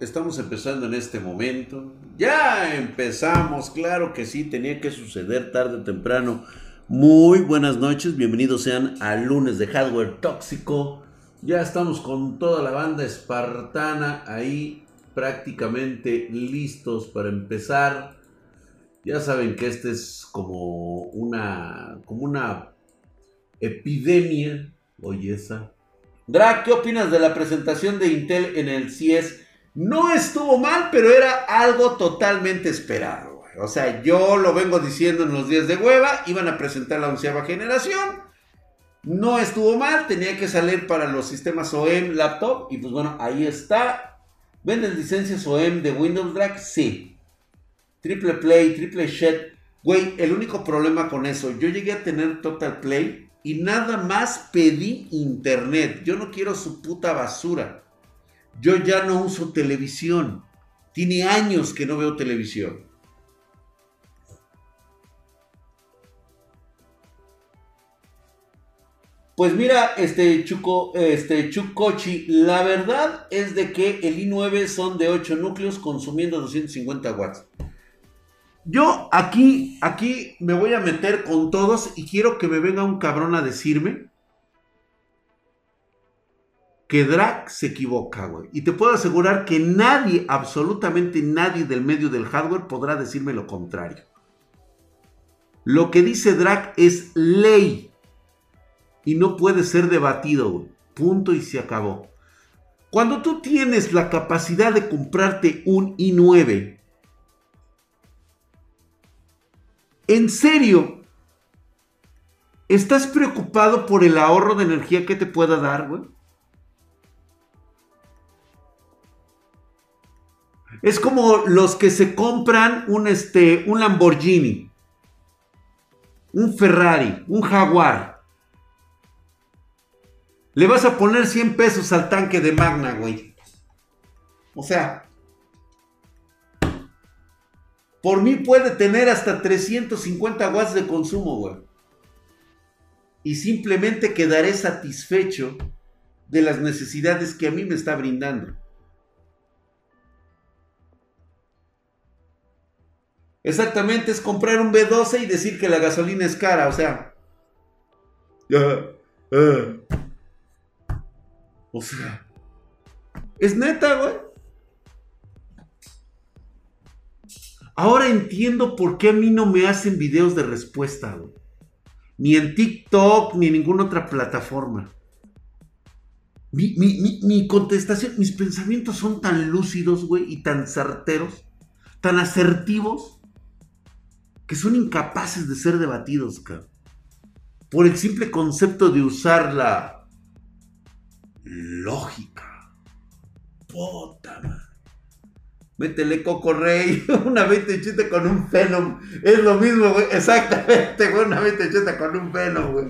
Estamos empezando en este momento. Ya empezamos, claro que sí, tenía que suceder tarde o temprano. Muy buenas noches, bienvenidos sean al lunes de hardware tóxico. Ya estamos con toda la banda espartana ahí prácticamente listos para empezar. Ya saben que este es como una como una epidemia. Drag, ¿qué opinas de la presentación de Intel en el CIES? No estuvo mal, pero era algo totalmente esperado. güey. O sea, yo lo vengo diciendo en los días de hueva, iban a presentar la onceava generación. No estuvo mal, tenía que salir para los sistemas OEM laptop. Y pues bueno, ahí está. ¿Venden licencias OEM de Windows Drag? Sí. Triple Play, Triple Shed. Güey, el único problema con eso, yo llegué a tener Total Play y nada más pedí internet. Yo no quiero su puta basura. Yo ya no uso televisión. Tiene años que no veo televisión. Pues mira, este Chuco, este Chucochi, la verdad es de que el i9 son de 8 núcleos consumiendo 250 watts. Yo aquí, aquí me voy a meter con todos y quiero que me venga un cabrón a decirme que Drag se equivoca, güey. Y te puedo asegurar que nadie, absolutamente nadie del medio del hardware podrá decirme lo contrario. Lo que dice Drag es ley y no puede ser debatido, güey. Punto y se acabó. Cuando tú tienes la capacidad de comprarte un i9, ¿en serio? ¿Estás preocupado por el ahorro de energía que te pueda dar, güey? Es como los que se compran un, este, un Lamborghini, un Ferrari, un Jaguar. Le vas a poner 100 pesos al tanque de Magna, güey. O sea, por mí puede tener hasta 350 watts de consumo, güey. Y simplemente quedaré satisfecho de las necesidades que a mí me está brindando. Exactamente, es comprar un B12 y decir que la gasolina es cara, o sea. Eh. O sea. Es neta, güey. Ahora entiendo por qué a mí no me hacen videos de respuesta, güey. Ni en TikTok, ni en ninguna otra plataforma. Mi, contestación, mis pensamientos son tan lúcidos, güey, y tan certeros, tan asertivos, que son incapaces de ser debatidos, cabrón. Por el simple concepto de usar la lógica. Puta. Métele Coco Rey, una 2080 con un Venom. Es lo mismo, güey. Exactamente, güey. Una 2080 con un Venom, güey.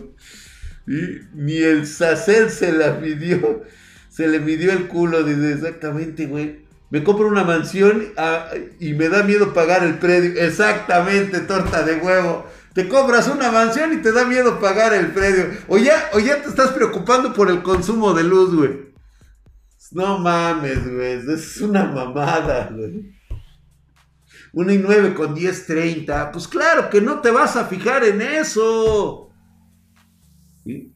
Y ni el Sacel se la midió. Se le midió el culo. Dice, exactamente, güey. Me compro una mansión ah, y me da miedo pagar el predio. Exactamente, torta de huevo. Te compras una mansión y te da miedo pagar el predio. O ya, o ya te estás preocupando por el consumo de luz, güey. No mames, güey. Es una mamada, güey. Una y 9 con 1030. Pues claro que no te vas a fijar en eso.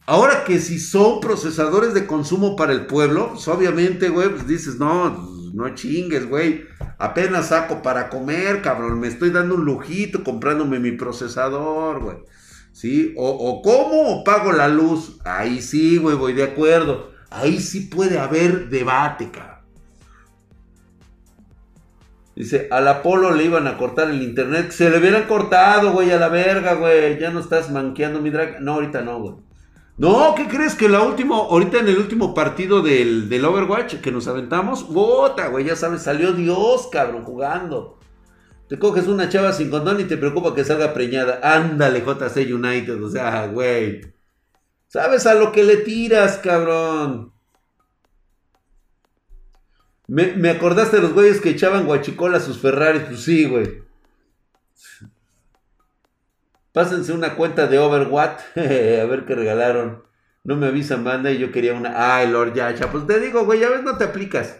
Ahora que si son procesadores de consumo para el pueblo, pues obviamente, güey, pues dices, no, no chingues, güey. Apenas saco para comer, cabrón. Me estoy dando un lujito comprándome mi procesador, güey. ¿Sí? O, o cómo o pago la luz. Ahí sí, güey, voy de acuerdo. Ahí sí puede haber debate, cabrón. Dice, al Apolo le iban a cortar el internet. Se le hubieran cortado, güey, a la verga, güey. Ya no estás manqueando mi drag. No, ahorita no, güey. No, ¿qué crees que la última, ahorita en el último partido del, del Overwatch que nos aventamos, bota, güey, ya sabes, salió Dios, cabrón, jugando. Te coges una chava sin condón y te preocupa que salga preñada. Ándale, JC United, o sea, güey. ¿Sabes a lo que le tiras, cabrón? Me, acordaste de los güeyes que echaban guachicola a sus Ferraris, pues sí, güey. Pásense una cuenta de Overwatch. a ver qué regalaron. No me avisan, manda, y yo quería una. Ay, Lord Yasha. Pues te digo, güey, ya ves, no te aplicas.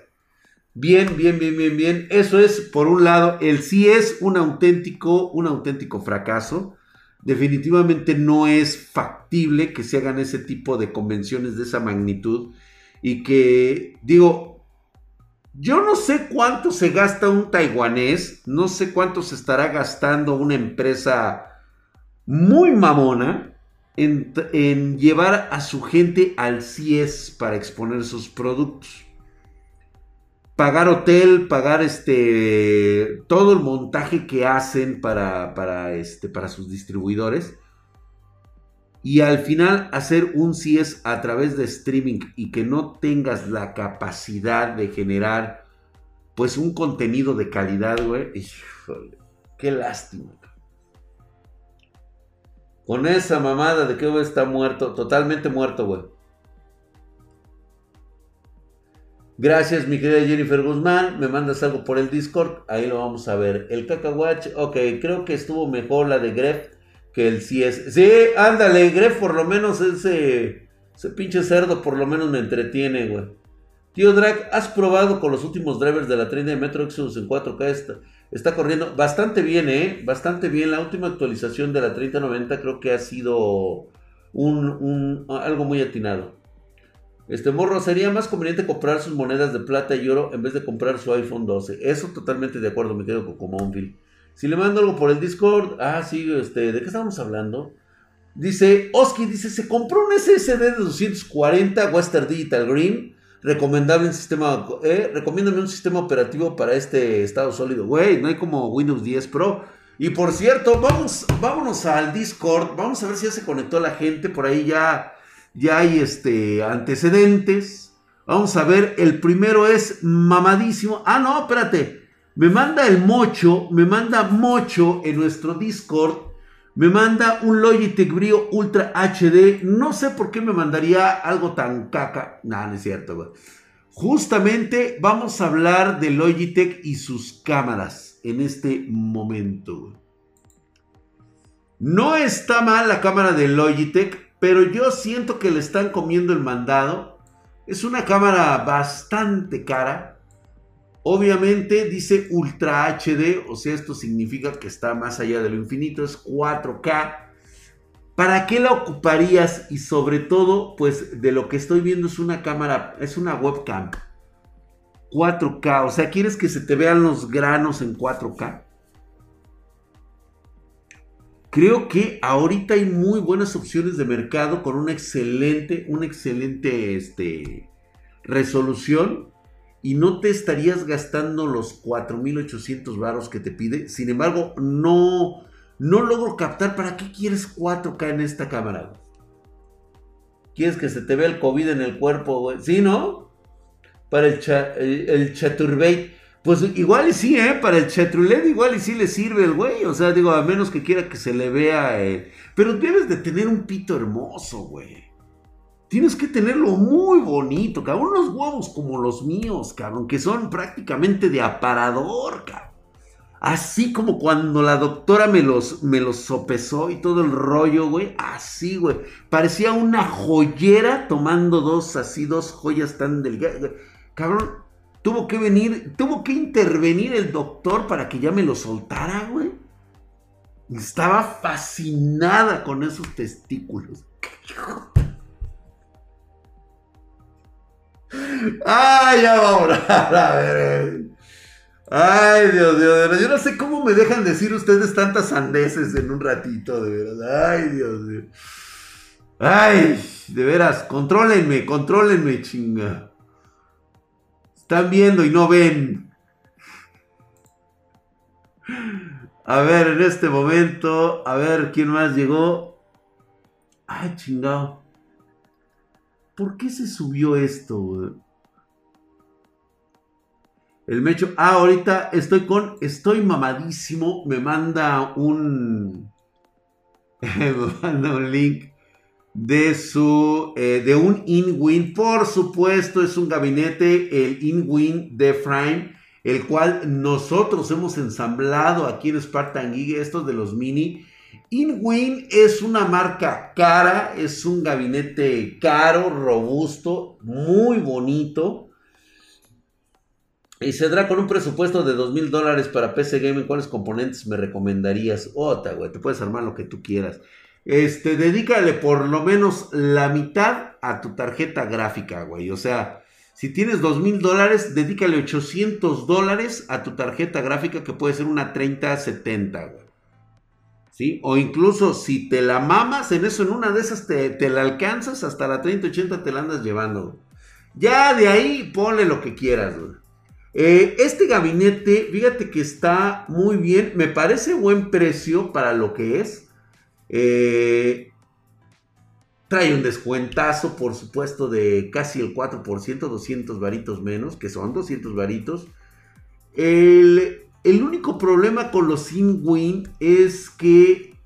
Bien, bien, bien, bien, bien. Eso es, por un lado, el sí es un auténtico, un auténtico fracaso. Definitivamente no es factible que se hagan ese tipo de convenciones de esa magnitud. Y que, digo, yo no sé cuánto se gasta un taiwanés, no sé cuánto se estará gastando una empresa muy mamona en, llevar a su gente al CIES para exponer sus productos pagar hotel, pagar este todo el montaje que hacen para, para, este, para sus distribuidores. Y al final hacer un CIES a través de streaming y que no tengas la capacidad de generar pues un contenido de calidad, güey. qué lástima. Con esa mamada de que está muerto, totalmente muerto, güey. Gracias, mi querida Jennifer Guzmán. Me mandas algo por el Discord. Ahí lo vamos a ver. El cacahuach, ok, creo que estuvo mejor la de Gref que el CS. Sí, ándale, Gref por lo menos ese, ese pinche cerdo por lo menos me entretiene, güey. Tío Drag, ¿has probado con los últimos drivers de la 30 de Metro Exodus en 4K? Está, está corriendo bastante bien, ¿eh? Bastante bien. La última actualización de la 3090 creo que ha sido un, un, algo muy atinado. Este morro, sería más conveniente comprar sus monedas de plata y oro en vez de comprar su iPhone 12. Eso totalmente de acuerdo, me quedo con Monfield. Si le mando algo por el Discord, ah, sí, este, ¿de qué estamos hablando? Dice, Oski dice, se compró un SSD de 240 Western Digital Green. Recomendable en sistema, eh, recomiéndame un sistema operativo para este estado sólido. Güey, no hay como Windows 10 Pro. Y por cierto, vamos, vámonos al Discord. Vamos a ver si ya se conectó la gente. Por ahí ya ya hay este, antecedentes. Vamos a ver, el primero es mamadísimo. Ah, no, espérate. Me manda el mocho, me manda mocho en nuestro Discord. Me manda un Logitech Brio Ultra HD. No sé por qué me mandaría algo tan caca. No, no es cierto, Justamente vamos a hablar de Logitech y sus cámaras en este momento. No está mal la cámara de Logitech pero yo siento que le están comiendo el mandado. Es una cámara bastante cara. Obviamente dice Ultra HD, o sea, esto significa que está más allá de lo infinito, es 4K. ¿Para qué la ocuparías? Y sobre todo, pues de lo que estoy viendo es una cámara, es una webcam. 4K, o sea, ¿quieres que se te vean los granos en 4K? Creo que ahorita hay muy buenas opciones de mercado con una excelente, una excelente este, resolución y no te estarías gastando los 4800 varos que te pide. Sin embargo, no, no logro captar para qué quieres 4K en esta cámara. ¿Quieres que se te vea el COVID en el cuerpo? ¿Sí, no? Para el, el, el Chaturbate. Pues igual y sí, ¿eh? Para el Chetrulet igual y sí le sirve el güey. O sea, digo, a menos que quiera que se le vea. Eh. Pero debes de tener un pito hermoso, güey. Tienes que tenerlo muy bonito, cabrón. Unos huevos como los míos, cabrón, que son prácticamente de aparador, cabrón. Así como cuando la doctora me los, me los sopesó y todo el rollo, güey. Así, güey. Parecía una joyera tomando dos, así, dos joyas tan delgadas. Cabrón, Tuvo que venir, tuvo que intervenir el doctor para que ya me lo soltara, güey. Estaba fascinada con esos testículos. Ay, ya vamos a ver. Ay, Dios mío, Yo no sé cómo me dejan decir ustedes tantas sandeces en un ratito, de verdad. Ay, Dios mío. Ay, de veras, contrólenme, contrólenme, chinga. Están viendo y no ven. A ver, en este momento, a ver quién más llegó. Ay, chingado. ¿Por qué se subió esto? El mecho. Ah, ahorita estoy con. Estoy mamadísimo. Me manda un. me manda un link de su eh, de un InWin. Por supuesto, es un gabinete, el InWin de Frame, el cual nosotros hemos ensamblado aquí en Spartan Geek, estos de los mini. InWin es una marca cara, es un gabinete caro, robusto, muy bonito. Y saldrá con un presupuesto de dos mil dólares para PC Gaming. ¿Cuáles componentes me recomendarías? Ota, güey, te puedes armar lo que tú quieras. Este, dedícale por lo menos la mitad a tu tarjeta gráfica, güey. O sea, si tienes dos mil dólares, dedícale 800 dólares a tu tarjeta gráfica que puede ser una 3070, güey. ¿Sí? O incluso si te la mamas en eso, en una de esas te, te la alcanzas, hasta la 3080 te la andas llevando. Ya de ahí ponle lo que quieras. Eh, este gabinete, fíjate que está muy bien, me parece buen precio para lo que es. Eh, trae un descuentazo, por supuesto, de casi el 4%, 200 varitos menos, que son 200 varitos. El, único problema con los InWin es que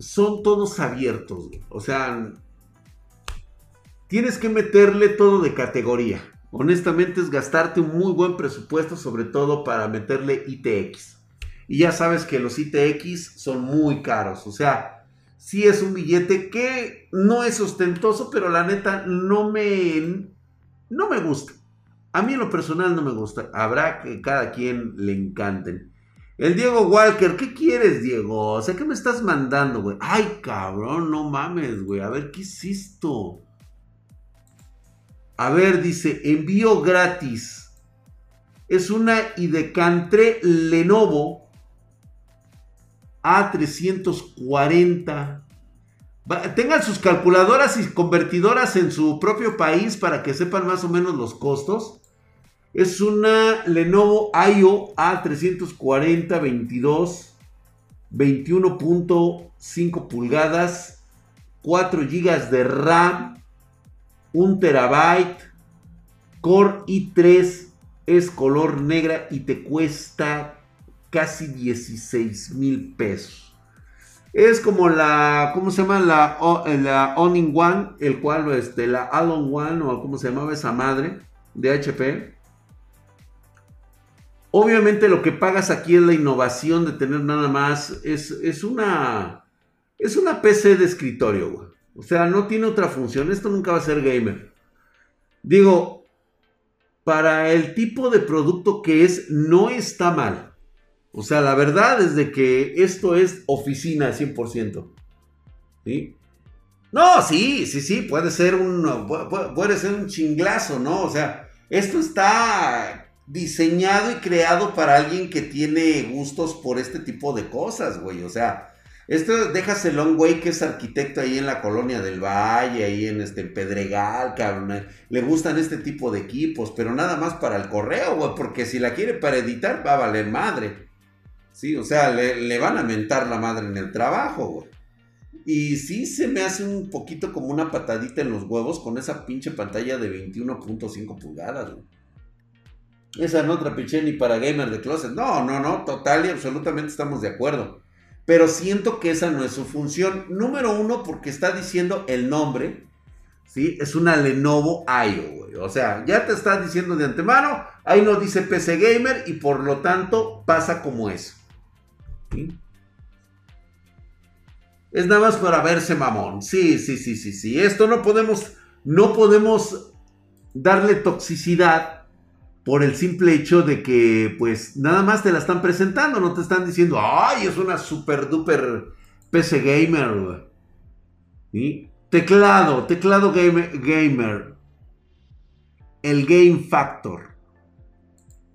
son todos abiertos. O sea, tienes que meterle todo de categoría. Honestamente es gastarte un muy buen presupuesto, sobre todo para meterle ITX. Y ya sabes que los ITX son muy caros. O sea, sí es un billete que no es ostentoso, pero la neta no me, no me gusta. A mí en lo personal no me gusta. Habrá que cada quien le encanten. El Diego Walker, ¿qué quieres, Diego? O sea, ¿qué me estás mandando, güey? Ay, cabrón, no mames, güey. A ver, ¿qué es esto? A ver, dice, envío gratis. Es una Idecantre Lenovo A340. Tengan sus calculadoras y convertidoras en su propio país para que sepan más o menos los costos. Es una Lenovo IO A340 22 21.5 pulgadas, 4 GB de RAM, 1 terabyte, Core i3 es color negra y te cuesta casi 16 mil pesos. Es como la, ¿cómo se llama? La, la in One, el cual, este, la Alon One, o como se llamaba esa madre de HP. Obviamente lo que pagas aquí es la innovación de tener nada más, es, es una, es una PC de escritorio. O sea, no tiene otra función. Esto nunca va a ser gamer. Digo, para el tipo de producto que es, no está mal. O sea, la verdad es de que esto es oficina 100%. ¿Sí? No, sí, sí, sí, puede ser un, puede ser un chinglazo, ¿no? O sea, esto está diseñado y creado para alguien que tiene gustos por este tipo de cosas, güey. O sea, esto dejas el long way que es arquitecto ahí en la colonia del Valle, ahí en este Pedregal, cabrón. Eh, le gustan este tipo de equipos, pero nada más para el correo, güey, porque si la quiere para editar va a valer madre. Sí, o sea, le, van a mentar la madre en el trabajo, güey. Y sí se me hace un poquito como una patadita en los huevos con esa pinche pantalla de 21.5 pulgadas, güey. Esa no trapiché ni para gamer de closet. No, no, no, total y absolutamente estamos de acuerdo pero siento que esa no es su función. Número uno, porque está diciendo el nombre, ¿sí? Es una Lenovo IO, güey. O sea, ya te está diciendo de antemano, ahí no dice PC Gamer y por lo tanto pasa como eso. Es nada más para verse mamón. Sí, sí, sí, sí, sí. Esto no podemos, no podemos darle toxicidad por el simple hecho de que pues nada más te la están presentando, no te están diciendo, ay, es una super duper PC gamer. Teclado, teclado gamer. El Game Factor.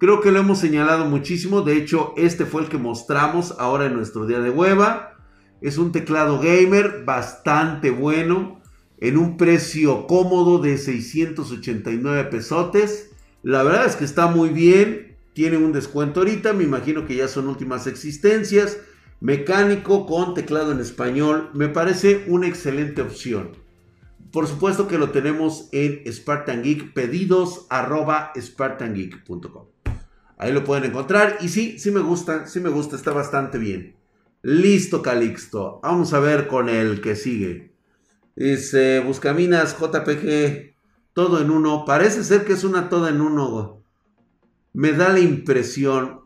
Creo que lo hemos señalado muchísimo. De hecho, este fue el que mostramos ahora en nuestro día de hueva. Es un teclado gamer bastante bueno. En un precio cómodo de 689 pesotes. La verdad es que está muy bien. Tiene un descuento ahorita. Me imagino que ya son últimas existencias. Mecánico con teclado en español. Me parece una excelente opción. Por supuesto que lo tenemos en Spartan Geek. Pedidos arroba spartangeek.com. Ahí lo pueden encontrar. Y sí, sí me gusta. Sí me gusta. Está bastante bien. Listo, Calixto. Vamos a ver con el que sigue. Dice Buscaminas JPG todo en uno. Parece ser que es una toda en uno. Me da la impresión.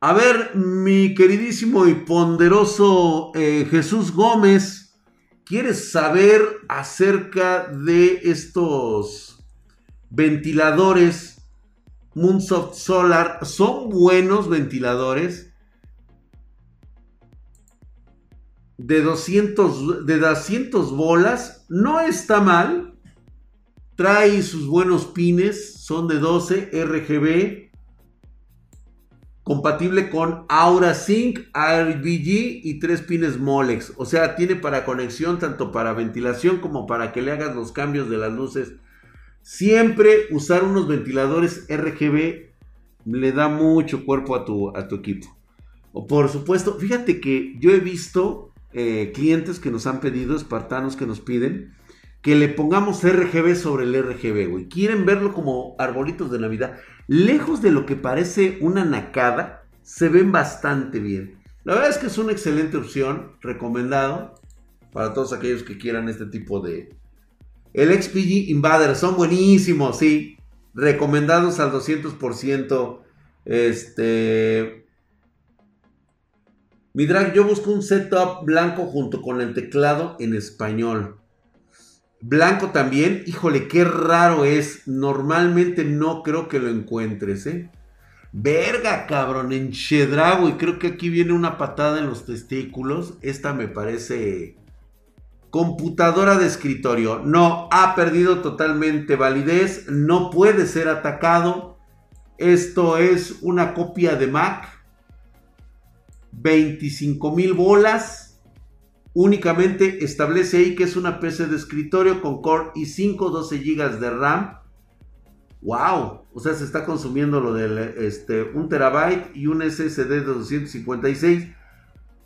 A ver, mi queridísimo y ponderoso eh, Jesús Gómez, ¿quieres saber acerca de estos ventiladores Moonsoft Solar? ¿Son buenos ventiladores? De 200, de 200 bolas, no está mal. Trae sus buenos pines, son de 12 RGB compatible con Aura Sync, RBG y tres pines Molex. O sea, tiene para conexión tanto para ventilación como para que le hagas los cambios de las luces. Siempre usar unos ventiladores RGB le da mucho cuerpo a tu, a tu equipo. O por supuesto, fíjate que yo he visto eh, clientes que nos han pedido, espartanos que nos piden, que le pongamos RGB sobre el RGB, güey. Quieren verlo como arbolitos de Navidad. Lejos de lo que parece una nacada, se ven bastante bien. La verdad es que es una excelente opción, recomendado para todos aquellos que quieran este tipo de... El XPG Invader, son buenísimos, sí. Recomendados al 200%. Este... Mi drag, yo busco un setup blanco junto con el teclado en español. Blanco también, híjole, qué raro es. Normalmente no creo que lo encuentres, ¿eh? Verga, cabrón, en Chedrago. Y creo que aquí viene una patada en los testículos. Esta me parece computadora de escritorio. No, ha perdido totalmente validez. No puede ser atacado. Esto es una copia de Mac. 25 mil bolas. Únicamente establece ahí que es una PC de escritorio con Core i5, 12 GB de RAM. ¡Wow! O sea, se está consumiendo lo del este, 1 terabyte y un SSD de 256.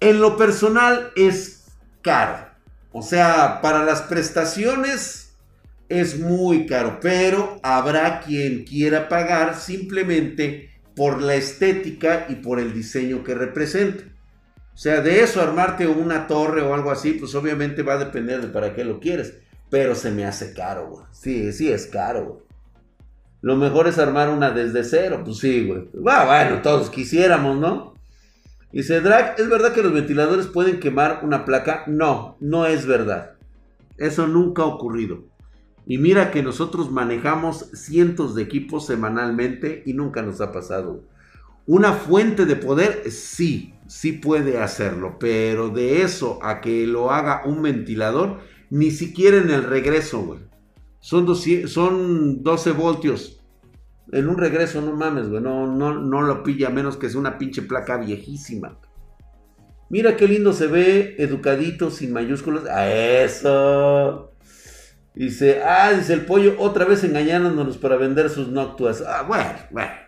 En lo personal es caro. O sea, para las prestaciones es muy caro. Pero habrá quien quiera pagar simplemente por la estética y por el diseño que representa. O sea, de eso armarte una torre o algo así, pues obviamente va a depender de para qué lo quieres. Pero se me hace caro, güey. Sí, sí es caro, güey. Lo mejor es armar una desde cero, pues sí, güey. bueno, todos quisiéramos, ¿no? Dice Drag, ¿es verdad que los ventiladores pueden quemar una placa? No, no es verdad. Eso nunca ha ocurrido. Y mira que nosotros manejamos cientos de equipos semanalmente y nunca nos ha pasado. Una fuente de poder, sí, sí puede hacerlo, pero de eso a que lo haga un ventilador, ni siquiera en el regreso, güey. Son, son 12 voltios. En un regreso, no mames, güey. No, no, no lo pilla menos que es una pinche placa viejísima. Mira qué lindo se ve, educadito, sin mayúsculas. ¡A eso! Dice, ah, dice el pollo, otra vez engañándonos para vender sus noctuas. Ah, bueno, bueno.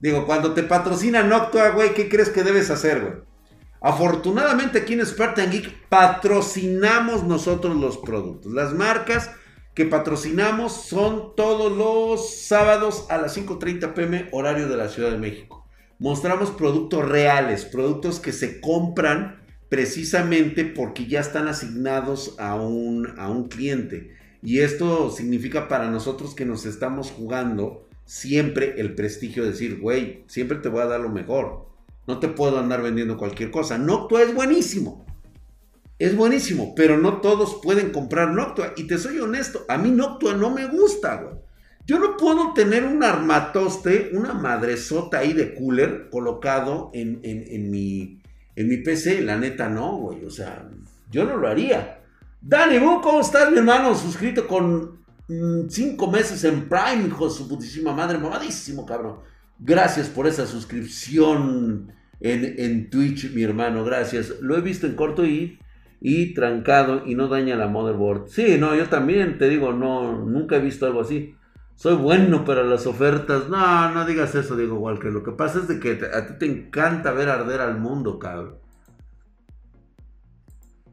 Digo, cuando te patrocina Noctua, güey, ¿qué crees que debes hacer, güey? Afortunadamente aquí en Spartan Geek patrocinamos nosotros los productos. Las marcas que patrocinamos son todos los sábados a las 5.30 pm horario de la Ciudad de México. Mostramos productos reales, productos que se compran precisamente porque ya están asignados a un, a un cliente. Y esto significa para nosotros que nos estamos jugando siempre el prestigio de decir, güey, siempre te voy a dar lo mejor. No te puedo andar vendiendo cualquier cosa. Noctua es buenísimo. Es buenísimo, pero no todos pueden comprar Noctua. Y te soy honesto, a mí Noctua no me gusta, güey. Yo no puedo tener un armatoste, una madresota ahí de cooler colocado en, en, mi, en mi PC. La neta no, güey. O sea, yo no lo haría. Dani, ¿cómo estás, mi hermano? Suscrito con Mm, cinco meses en Prime, hijo de su putísima madre, mamadísimo, cabrón. Gracias por esa suscripción en, en, Twitch, mi hermano, gracias. Lo he visto en corto y, y trancado y no daña la motherboard. Sí, no, yo también te digo, no, nunca he visto algo así. Soy bueno para las ofertas. No, no digas eso, Diego Walker. Lo que pasa es de que a ti te encanta ver arder al mundo, cabrón.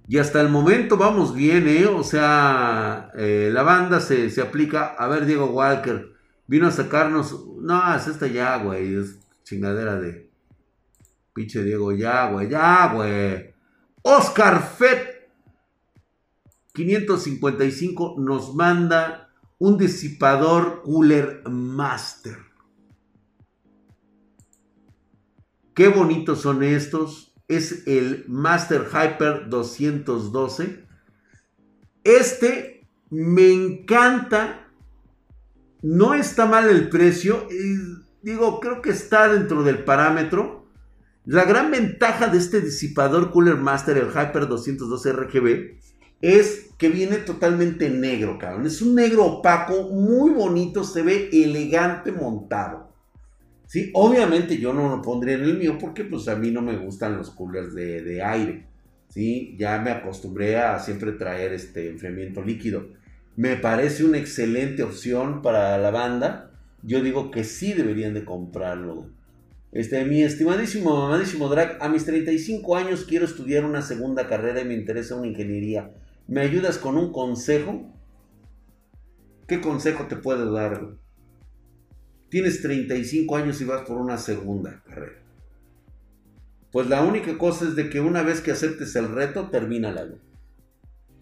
Y hasta el momento vamos bien, ¿eh? O sea, eh, la banda se, aplica. A ver, Diego Walker, vino a sacarnos. No, es esta ya, güey. Es chingadera de. Pinche Diego, ya, güey, ya, güey. Oscar Fett 555 nos manda un disipador cooler master. Qué bonitos son estos. Es el Master Hyper 212. Este me encanta. No está mal el precio. digo, creo que está dentro del parámetro. La gran ventaja de este disipador Cooler Master, el Hyper 212 RGB, es que viene totalmente negro, cabrón. Es un negro opaco, muy bonito, se ve elegante montado. Sí, obviamente yo no lo pondría en el mío porque pues a mí no me gustan los coolers de, aire. Sí, ya me acostumbré a siempre traer este enfriamiento líquido. Me parece una excelente opción para la banda. Yo digo que sí deberían de comprarlo. Este, mi estimadísimo, mamadísimo Drag, a mis 35 años quiero estudiar una segunda carrera y me interesa una ingeniería. ¿Me ayudas con un consejo? ¿Qué consejo te puedo dar? Tienes 35 años y vas por una segunda carrera. Pues la única cosa es de que una vez que aceptes el reto, termina la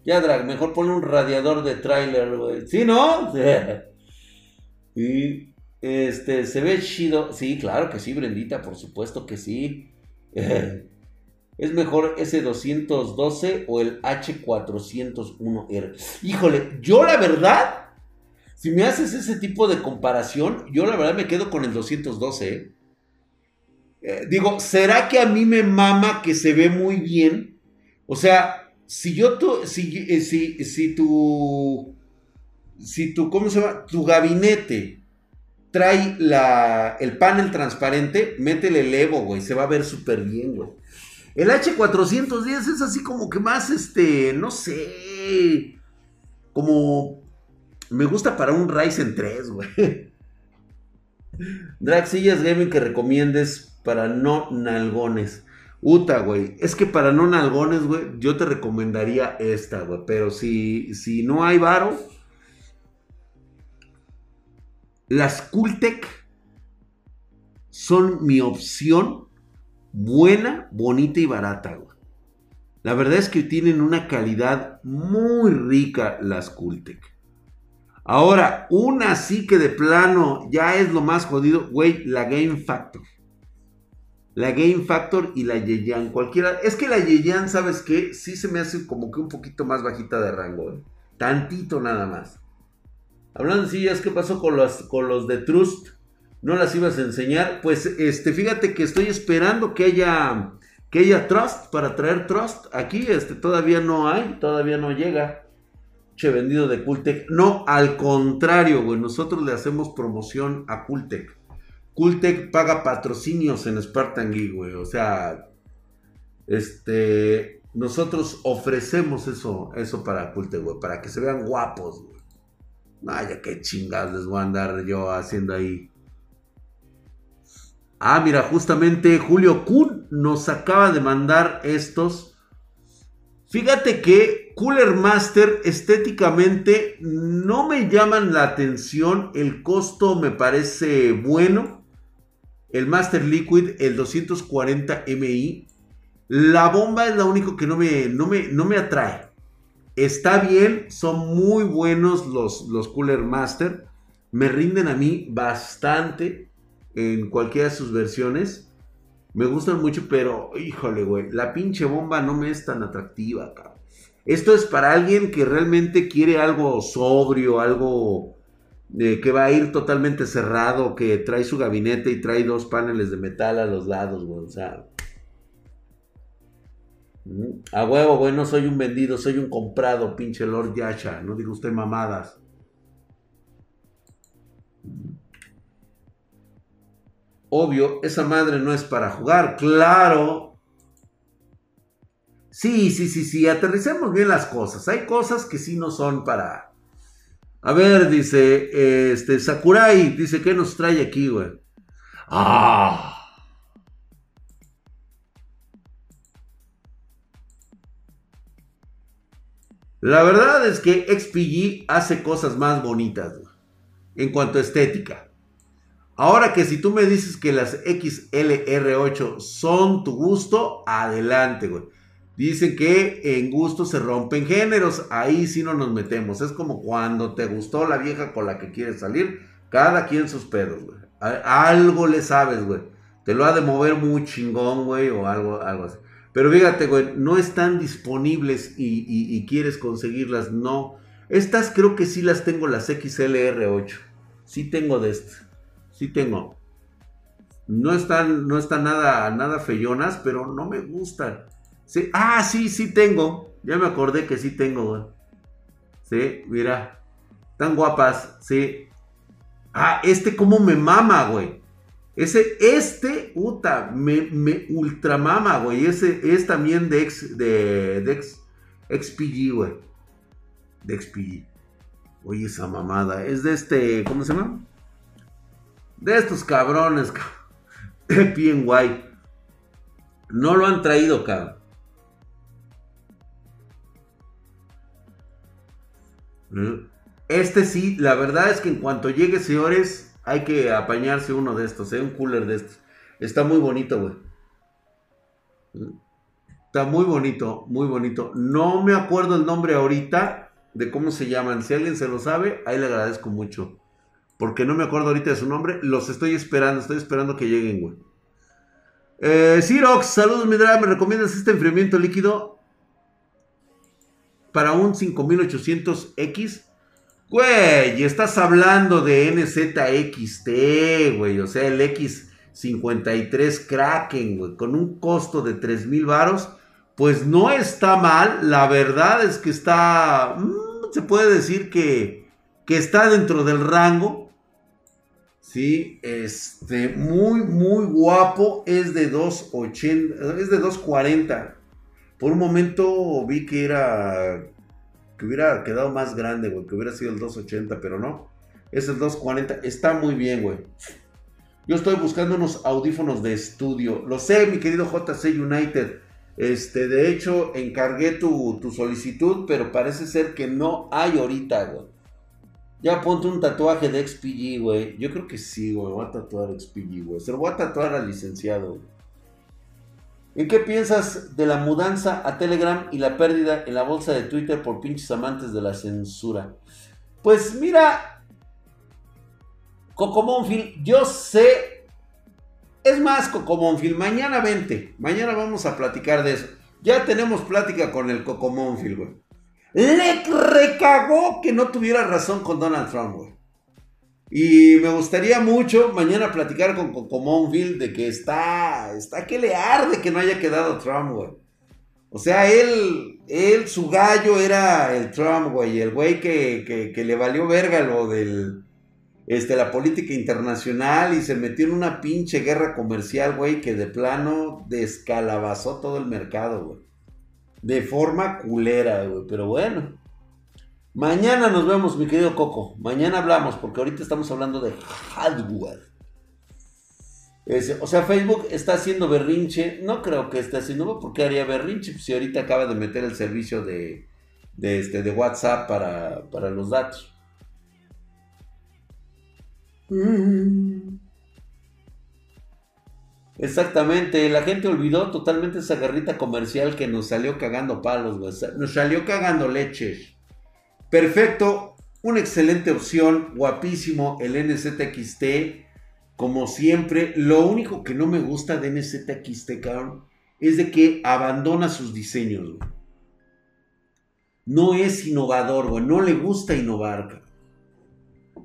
Ya, Drag, mejor ponle un radiador de tráiler, güey. ¿Sí, no? y este, se ve chido. Sí, claro que sí, Brendita, por supuesto que sí. ¿Es mejor ese 212 o el H401R? Híjole, yo la verdad si me haces ese tipo de comparación, yo la verdad me quedo con el 212. ¿eh? Eh, digo, ¿será que a mí me mama que se ve muy bien? O sea, si yo tu, si, eh, si, si tu, si tu, ¿cómo se llama? Tu gabinete trae la, el panel transparente, métele el Evo, güey, se va a ver súper bien, güey. El H410 es así como que más, este, no sé, como me gusta para un Ryzen 3, güey. Draxillas Gaming que recomiendes para no nalgones. Uta, güey. Es que para no nalgones, güey, yo te recomendaría esta, güey. Pero si, si no hay varo, las Cultec son mi opción buena, bonita y barata. La verdad es que tienen una calidad muy rica las Cultec. Ahora, una sí que de plano ya es lo más jodido, güey, la Game Factor. La Game Factor y la Yeyan, cualquiera. Es que la Yeyan, ¿sabes qué? Sí se me hace como que un poquito más bajita de rango. Tantito nada más. Hablando de sillas, ¿qué pasó con los, con los de Trust? ¿No las ibas a enseñar? Pues, este, fíjate que estoy esperando que haya, que haya Trust para traer Trust. Aquí, este, todavía no hay, todavía no llega vendido de Cultec. No, al contrario, güey. Nosotros le hacemos promoción a Cultec. Cultec paga patrocinios en Spartan Geek, güey. O sea, este, nosotros ofrecemos eso, eso para Cultec, güey. Para que se vean guapos, güey. Vaya, qué chingados les voy a andar yo haciendo ahí. Ah, mira, justamente Julio Kun nos acaba de mandar estos. Fíjate que Cooler Master estéticamente no me llaman la atención, el costo me parece bueno. El Master Liquid, el 240 MI. La bomba es la único que no me, no me, no me atrae. Está bien, son muy buenos los, los Cooler Master. Me rinden a mí bastante en cualquiera de sus versiones. Me gustan mucho, pero híjole, güey, la pinche bomba no me es tan atractiva, cabrón. Esto es para alguien que realmente quiere algo sobrio, algo eh, que va a ir totalmente cerrado, que trae su gabinete y trae dos paneles de metal a los lados, güey. O sea. A huevo, güey, no soy un vendido, soy un comprado, pinche Lord Yasha. No diga usted mamadas. Obvio, esa madre no es para jugar, claro. Sí, sí, sí, sí, aterricemos bien las cosas. Hay cosas que sí no son para... A ver, dice, este, Sakurai, dice, ¿qué nos trae aquí, güey? Ah. La verdad es que XPG hace cosas más bonitas, en cuanto a estética. Ahora que si tú me dices que las XLR8 son tu gusto, adelante, güey. Dicen que en gusto se rompen géneros. Ahí sí no nos metemos. Es como cuando te gustó la vieja con la que quieres salir. Cada quien sus pedos, güey. Algo le sabes, güey. Te lo ha de mover muy chingón, güey, o algo, algo así. Pero fíjate, güey, no están disponibles y, quieres conseguirlas, no. Estas creo que sí las tengo, las XLR8. Sí tengo de estas. Sí tengo. No están, no están nada, nada feyonas, pero no me gustan. Sí. Ah, sí, sí tengo. Ya me acordé que sí tengo, güey. Sí, mira. Tan guapas, sí. Ah, este como me mama, güey. Ese, este, puta, me, me ultramama, güey. Ese es también de ex, de, de ex, XPG, güey. De XPG. Oye, esa mamada. Es de este, ¿cómo se llama? De estos cabrones, cabrón. Bien guay. No lo han traído, cabrón. ¿Mm? Este sí, la verdad es que en cuanto llegue, señores, hay que apañarse uno de estos, ¿eh? Un cooler de estos. Está muy bonito, güey. Está muy bonito, muy bonito. No me acuerdo el nombre ahorita de cómo se llaman. Si alguien se lo sabe, ahí le agradezco mucho. Porque no me acuerdo ahorita de su nombre. Los estoy esperando, estoy esperando que lleguen, güey. Eh, Cirox, saludos, mi drama. ¿Me recomiendas este enfriamiento líquido? Para un 5800X. Güey, estás hablando de NZXT, güey. O sea, el X53 Kraken, güey. Con un costo de 3 mil varos. Pues no está mal. La verdad es que está... Mm, se puede decir que, que está dentro del rango. Sí, este, muy, muy guapo. Es de 2.80, es de 2.40. Por un momento vi que era que hubiera quedado más grande, güey, que hubiera sido el 280, pero no. Es el 240, está muy bien, güey. Yo estoy buscando unos audífonos de estudio. Lo sé, mi querido JC United. Este, de hecho, encargué tu, solicitud, pero parece ser que no hay ahorita, güey. Ya ponte un tatuaje de XPG, güey. Yo creo que sí, güey. Voy a tatuar XPG, güey. Se lo voy a tatuar al licenciado, güey. ¿En qué piensas de la mudanza a Telegram y la pérdida en la bolsa de Twitter por pinches amantes de la censura? Pues mira, Cocomonfil, yo sé. Es más, Cocomonfil, mañana vente. Mañana vamos a platicar de eso. Ya tenemos plática con el Cocomonfil, güey. Le recagó que no tuviera razón con Donald Trump, güey. Y me gustaría mucho mañana platicar con Cocomonville de que está, está que le arde que no haya quedado Trump, güey. O sea, él, él, su gallo era el Trump, güey, el güey que, que, le valió verga lo del, este, la política internacional y se metió en una pinche guerra comercial, güey, que de plano descalabazó todo el mercado, güey. De forma culera, güey, pero bueno. Mañana nos vemos, mi querido Coco. Mañana hablamos, porque ahorita estamos hablando de hardware. o sea, Facebook está haciendo berrinche. No creo que esté haciendo, porque haría berrinche? Pues si ahorita acaba de meter el servicio de, este, de WhatsApp para, para los datos. Exactamente, la gente olvidó totalmente esa garrita comercial que nos salió cagando palos, Nos salió cagando leches. Perfecto, una excelente opción, guapísimo el NZXT, como siempre. Lo único que no me gusta de NZXT, cabrón, es de que abandona sus diseños. No es innovador, güey, no le gusta innovar.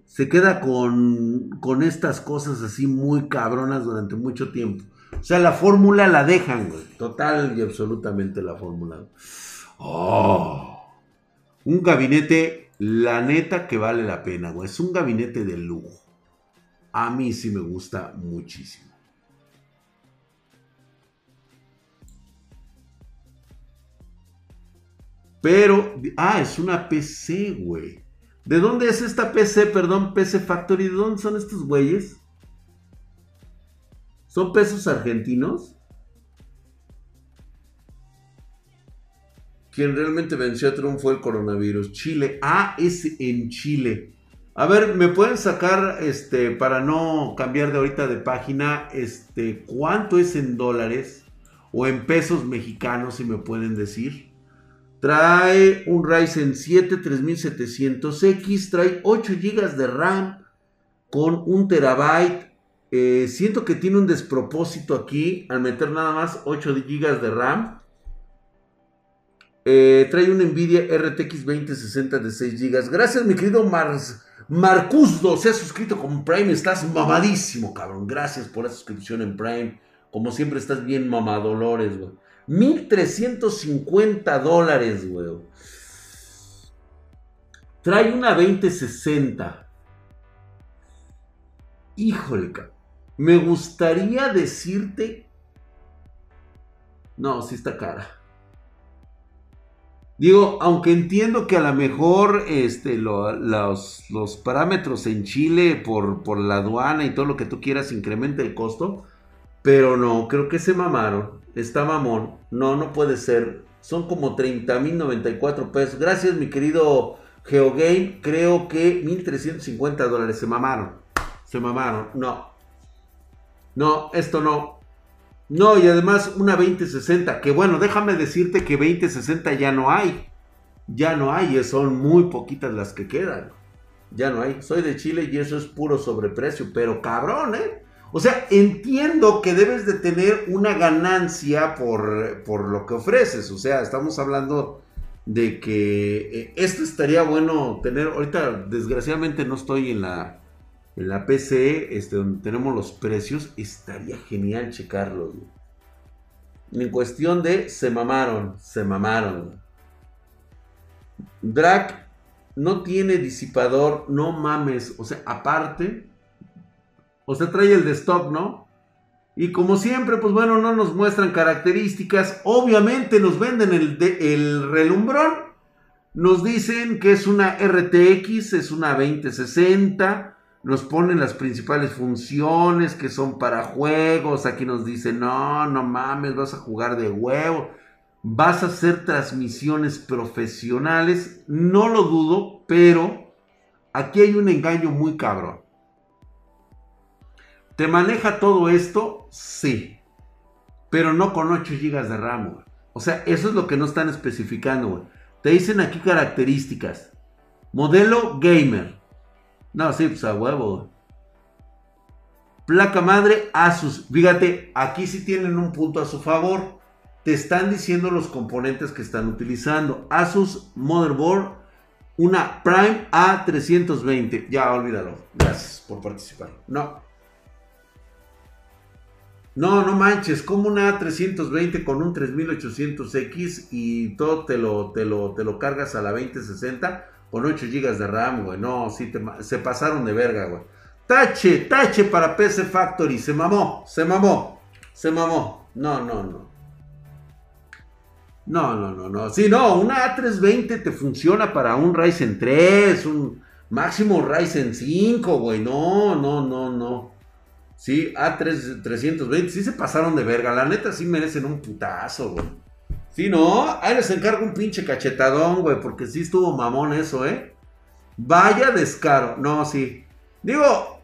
Se queda con, con estas cosas así muy cabronas durante mucho tiempo. O sea, la fórmula la dejan, güey. Total y absolutamente la fórmula. Oh. Un gabinete, la neta que vale la pena, güey. Es un gabinete de lujo. A mí sí me gusta muchísimo. Pero, ah, es una PC, güey. ¿De dónde es esta PC? Perdón, PC Factory. ¿De dónde son estos güeyes? ¿Son pesos argentinos? Quien realmente venció a Trump fue el coronavirus. Chile. Ah, es en Chile. A ver, ¿me pueden sacar, este, para no cambiar de ahorita de página, este, cuánto es en dólares o en pesos mexicanos, si me pueden decir? Trae un Ryzen 7 3700X, trae 8 GB de RAM con 1 terabyte Eh, siento que tiene un despropósito aquí al meter nada más 8 GB de RAM. Eh, trae un Nvidia RTX 2060 de 6 GB. Gracias, mi querido Mars. Marcusdo se ha suscrito con Prime. Estás mamadísimo, cabrón. Gracias por la suscripción en Prime. Como siempre, estás bien mamadolores, güey. 1350 dólares, güey. Trae una 2060. Híjole, cabrón. Me gustaría decirte. No, sí está cara. Digo, aunque entiendo que a lo mejor este, los, parámetros en Chile por, por, la aduana y todo lo que tú quieras incremente el costo, pero no, creo que se mamaron. Está mamón. No, no puede ser. Son como 30 mil 94 pesos. Gracias, mi querido GeoGame. Creo que 1350 dólares. Se mamaron. Se mamaron. No. No, esto no. No, y además una 2060, que bueno, déjame decirte que 2060 ya no hay. Ya no hay, son muy poquitas las que quedan. Ya no hay. Soy de Chile y eso es puro sobreprecio, pero cabrón, ¿eh? O sea, entiendo que debes de tener una ganancia por, por lo que ofreces. O sea, estamos hablando de que eh, esto estaría bueno tener. Ahorita, desgraciadamente, no estoy en la, en la PC, este, donde tenemos los precios, estaría genial checarlos. En cuestión de se mamaron, se mamaron. Drac no tiene disipador, no mames. O sea, aparte, o sea, trae el de ¿no? Y como siempre, pues bueno, no nos muestran características. Obviamente nos venden el, el relumbrón. Nos dicen que es una RTX, es una 2060 nos ponen las principales funciones que son para juegos. Aquí nos dicen, no, no mames, vas a jugar de huevo. Vas a hacer transmisiones profesionales. No lo dudo, pero aquí hay un engaño muy cabrón. ¿Te maneja todo esto? Sí. Pero no con 8 GB de RAM, O sea, eso es lo que no están especificando, Te dicen aquí características. Modelo gamer. No, sí, pues a huevo. Placa madre Asus. Fíjate, aquí sí tienen un punto a su favor. Te están diciendo los componentes que están utilizando. Asus Motherboard, una Prime A320. Ya, olvídalo. Gracias por participar. No. No, no manches, como una A320 con un 3800X y todo te lo, te lo, te lo cargas a la 2060 con 8 GB de RAM, güey. No, sí, se pasaron de verga, güey. Tache, tache para PC Factory. Se mamó, se mamó, se mamó. No, no, no. No, no, no, no. Sí, no, una A320 te funciona para un Ryzen 3, un máximo Ryzen 5, güey. No, no, no, no. Sí, A320, sí se pasaron de verga. La neta sí merecen un putazo, güey. Sí, no, ahí les encargo un pinche cachetadón, güey, porque sí estuvo mamón eso, ¿eh? Vaya descaro. No, sí. Digo,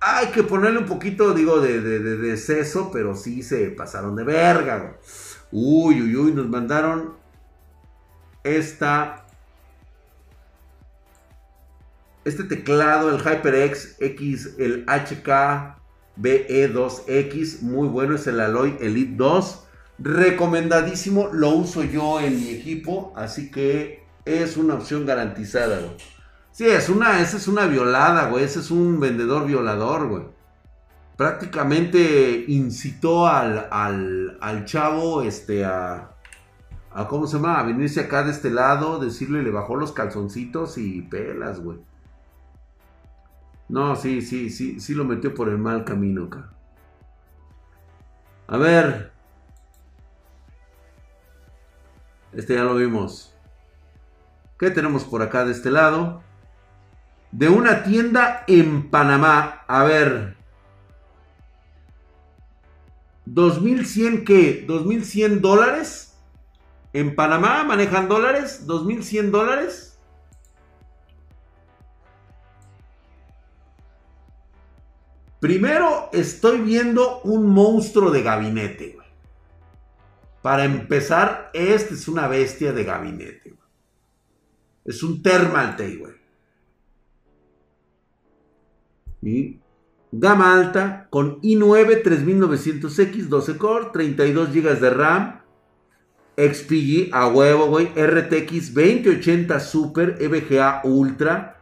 hay que ponerle un poquito, digo, de, de, de, seso, pero sí se pasaron de verga, güey. Uy, uy, uy, nos mandaron esta. Este teclado, el HyperX X, el HK BE2X, muy bueno, es el Alloy Elite 2. Recomendadísimo, lo uso yo en mi equipo, así que es una opción garantizada. Sí, es una, esa es una violada, güey. Ese es un vendedor violador, güey. Prácticamente incitó al, al, chavo, este, a, a, ¿cómo se llama? A venirse acá de este lado, decirle, le bajó los calzoncitos y pelas, güey. No, sí, sí, sí, sí lo metió por el mal camino, acá. A ver, Este ya lo vimos. ¿Qué tenemos por acá de este lado? De una tienda en Panamá. A ver. 2100 qué? 2100 dólares. En Panamá manejan dólares. 2100 dólares. Primero estoy viendo un monstruo de gabinete. Para empezar, este es una bestia de gabinete. Es un Thermaltake, güey. Y Gama alta con i9 3900X, 12 core, 32 GB de RAM. XPG a huevo, güey. RTX 2080 Super EVGA Ultra.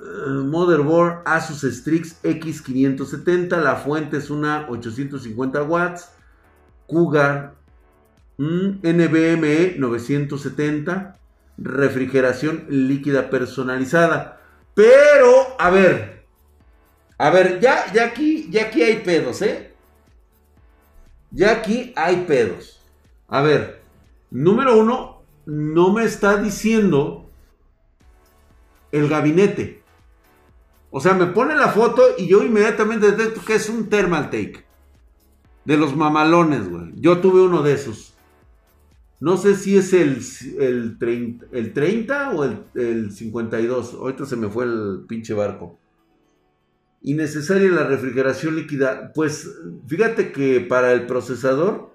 Eh, motherboard Asus Strix X570. La fuente es una 850 watts. Cougar NVMe 970. Refrigeración líquida personalizada. Pero, a ver. A ver, ya, ya, aquí, ya aquí hay pedos, ¿eh? Ya aquí hay pedos. A ver, número uno, no me está diciendo el gabinete. O sea, me pone la foto y yo inmediatamente detecto que es un thermal take. De los mamalones, güey. Yo tuve uno de esos. No sé si es el, el, 30, el 30 o el, el 52. Ahorita se me fue el pinche barco. Innecesaria la refrigeración líquida. Pues fíjate que para el procesador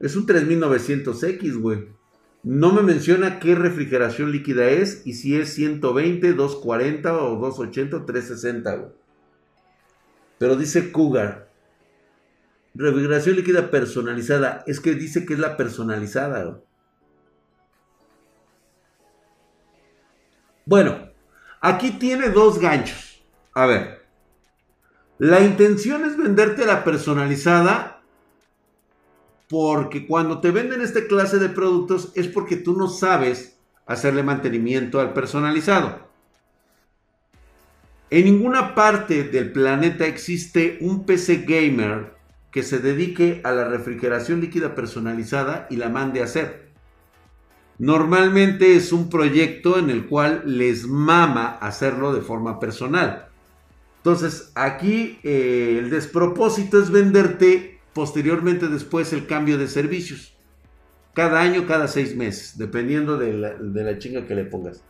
es un 3900X, güey. No me menciona qué refrigeración líquida es y si es 120, 240 o 280 o 360, güey. Pero dice Cougar. Refrigeración líquida personalizada. Es que dice que es la personalizada. Bueno, Aquí tiene dos ganchos. A ver. La intención es venderte la personalizada porque cuando te venden este clase de productos es porque tú no sabes hacerle mantenimiento al personalizado. En ninguna parte del planeta existe un PC gamer que se dedique a la refrigeración líquida personalizada y la mande a hacer. Normalmente es un proyecto en el cual les mama hacerlo de forma personal. Entonces aquí eh, el despropósito es venderte posteriormente después el cambio de servicios. Cada año, cada seis meses, dependiendo de la, chinga que le pongas.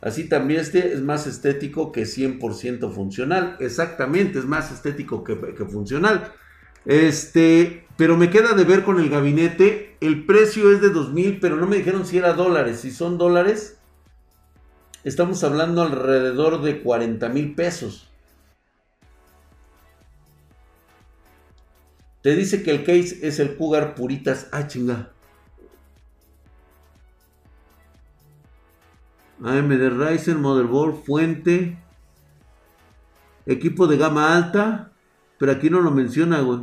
Así también este es más estético que 100% funcional. Exactamente, es más estético que, funcional. Este, pero me queda de ver con el gabinete. El precio es de 2000, pero no me dijeron si era dólares. Si son dólares, estamos hablando alrededor de 40 mil pesos. Te dice que el case es el Cougar Puritas. Ah, chinga. AMD Ryzen, motherboard, fuente, equipo de gama alta, pero aquí no lo menciona, güey.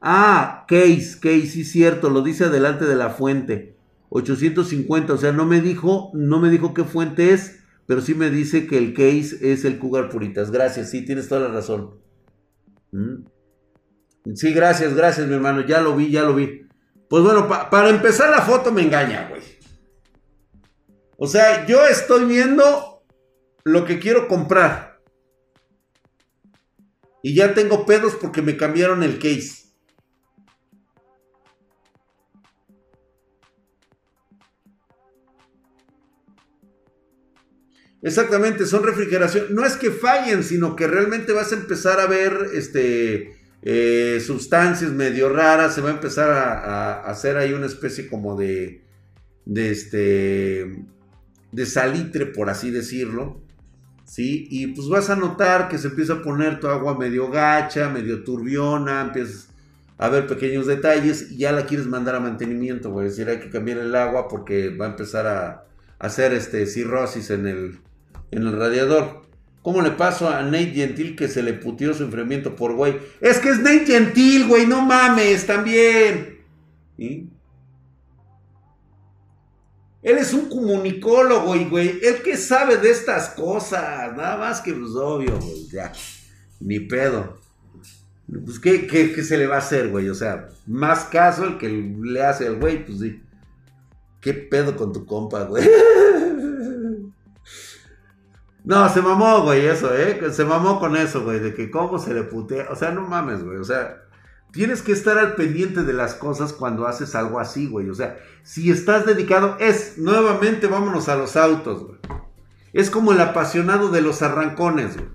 Ah, case, case, sí cierto, lo dice adelante de la fuente. 850, o sea, no me dijo, no me dijo qué fuente es, pero sí me dice que el case es el Cougar Puritas. Gracias, sí, tienes toda la razón. Mm. Sí, gracias, gracias, mi hermano, ya lo vi, ya lo vi. Pues bueno, para empezar la foto me engaña, güey. O sea, yo estoy viendo lo que quiero comprar. Y ya tengo pedos porque me cambiaron el case. Exactamente, son refrigeración. No es que fallen, sino que realmente vas a empezar a ver este, eh, sustancias medio raras. Se va a empezar a, hacer ahí una especie como de, de, este, de salitre, por así decirlo. ¿Sí? Y pues vas a notar que se empieza a poner tu agua medio gacha, medio turbiona, empiezas a ver pequeños detalles y ya la quieres mandar a mantenimiento, voy a decir, hay que cambiar el agua porque va a empezar a, hacer este cirrosis en el, en el radiador. ¿Cómo le pasó a Nate Gentil que se le putió su enfriamiento por güey? Es que es Nate Gentil, güey, no mames, también. Él es un comunicólogo, güey. Él que sabe de estas cosas. Nada más que pues obvio, güey. Ya. Ni pedo. Pues, ¿qué, ¿qué, se le va a hacer, güey? O sea, más caso el que le hace al güey, pues sí. ¿Qué pedo con tu compa, güey? No, se mamó, güey, eso, ¿eh? Se mamó con eso, güey, de que cómo se le putea. O sea, no mames, güey, o sea, tienes que estar al pendiente de las cosas cuando haces algo así, güey. O sea, si estás dedicado, es, nuevamente, vámonos a los autos, güey. Es como el apasionado de los arrancones, güey.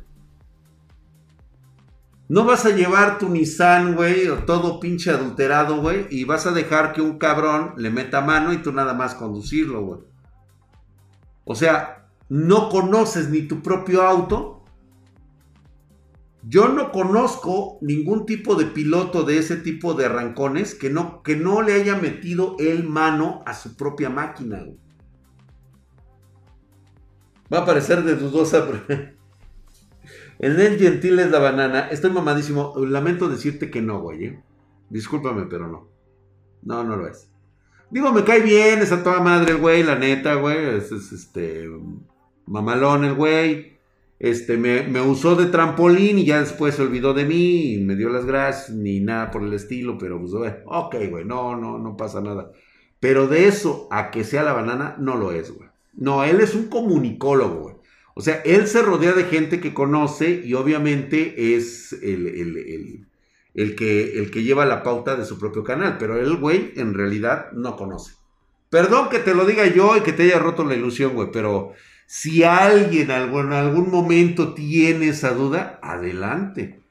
No vas a llevar tu Nissan, güey, o todo pinche adulterado, güey, y vas a dejar que un cabrón le meta mano y tú nada más conducirlo, güey. O sea, no conoces ni tu propio auto. Yo no conozco ningún tipo de piloto de ese tipo de arrancones que no, que no le haya metido el mano a su propia máquina. Va a parecer de dudosa. El Nel Gentil es la banana. Estoy mamadísimo. Lamento decirte que no, güey. ¿eh? Discúlpame, pero no. No, no lo es. Digo, me cae bien, esa toda madre el güey, la neta, güey. Es, este. Mamalón el güey. Este, me, me, usó de trampolín y ya después se olvidó de mí y me dio las gracias, ni nada por el estilo, pero pues, güey, ok, güey, no, no, no pasa nada. Pero de eso a que sea la banana, no lo es, güey. No, él es un comunicólogo, güey. O sea, él se rodea de gente que conoce y obviamente es el, el, el, que, el que lleva la pauta de su propio canal, pero el güey en realidad no conoce. Perdón que te lo diga yo y que te haya roto la ilusión, güey, pero si alguien en algún momento tiene esa duda, adelante.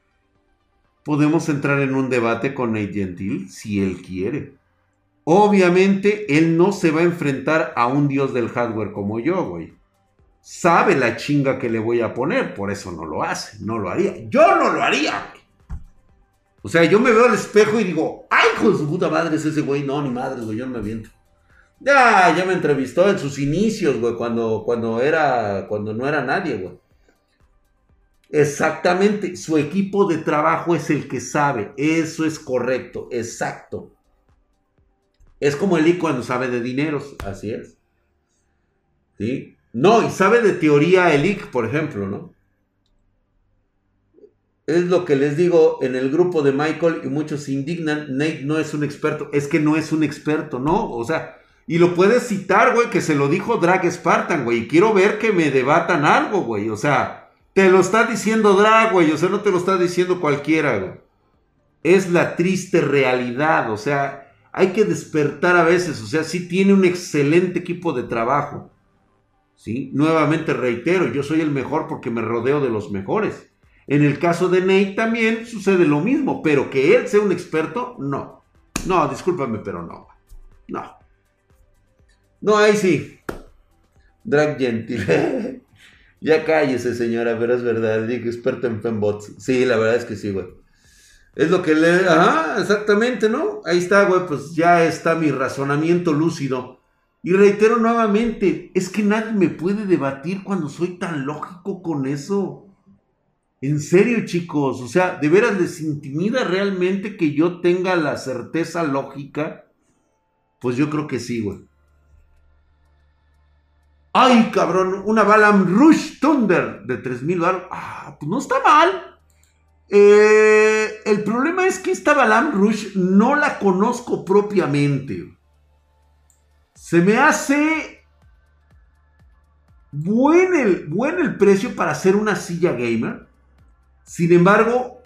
Podemos entrar en un debate con Nate Gentil si él quiere. Obviamente, él no se va a enfrentar a un dios del hardware como yo, güey. Sabe la chinga que le voy a poner, por eso no lo hace, no lo haría. Yo no lo haría, güey. O sea, yo me veo al espejo y digo, ay, con su puta madre es ese güey. No, ni madre, güey, yo no me aviento. Ya, ya me entrevistó en sus inicios, güey, cuando, cuando era, cuando no era nadie, güey. Exactamente, su equipo de trabajo es el que sabe, eso es correcto, exacto. Es como el I cuando sabe de dineros, así es. ¿Sí? No, y sabe de teoría el IC, por ejemplo, ¿no? Es lo que les digo en el grupo de Michael y muchos se indignan, Nate no es un experto, es que no es un experto, ¿no? O sea, y lo puedes citar, güey, que se lo dijo Drag Spartan, güey, y quiero ver que me debatan algo, güey, o sea, te lo está diciendo Drag, güey, o sea, no te lo está diciendo cualquiera, güey. Es la triste realidad, o sea, hay que despertar a veces, o sea, sí tiene un excelente equipo de trabajo. ¿sí? Nuevamente reitero, yo soy el mejor porque me rodeo de los mejores. En el caso de Nate también sucede lo mismo, pero que él sea un experto, no. No, discúlpame, pero no. No. No, ahí sí. Drag Gentil. ya cállese, señora, pero es verdad. Digo, experto en fembots. Sí, la verdad es que sí, güey. Es lo que le... Ajá, exactamente, ¿no? Ahí está, güey, pues ya está mi razonamiento lúcido. Y reitero nuevamente, es que nadie me puede debatir cuando soy tan lógico con eso. En serio, chicos, o sea, ¿de veras les intimida realmente que yo tenga la certeza lógica? Pues yo creo que sí, güey. Ay, cabrón, una Balam Rush Thunder de 3000 baros. Ah, pues no está mal. Eh, el problema es que esta Balam Rush no la conozco propiamente. Se me hace buen el, buen el precio para hacer una silla gamer. Sin embargo,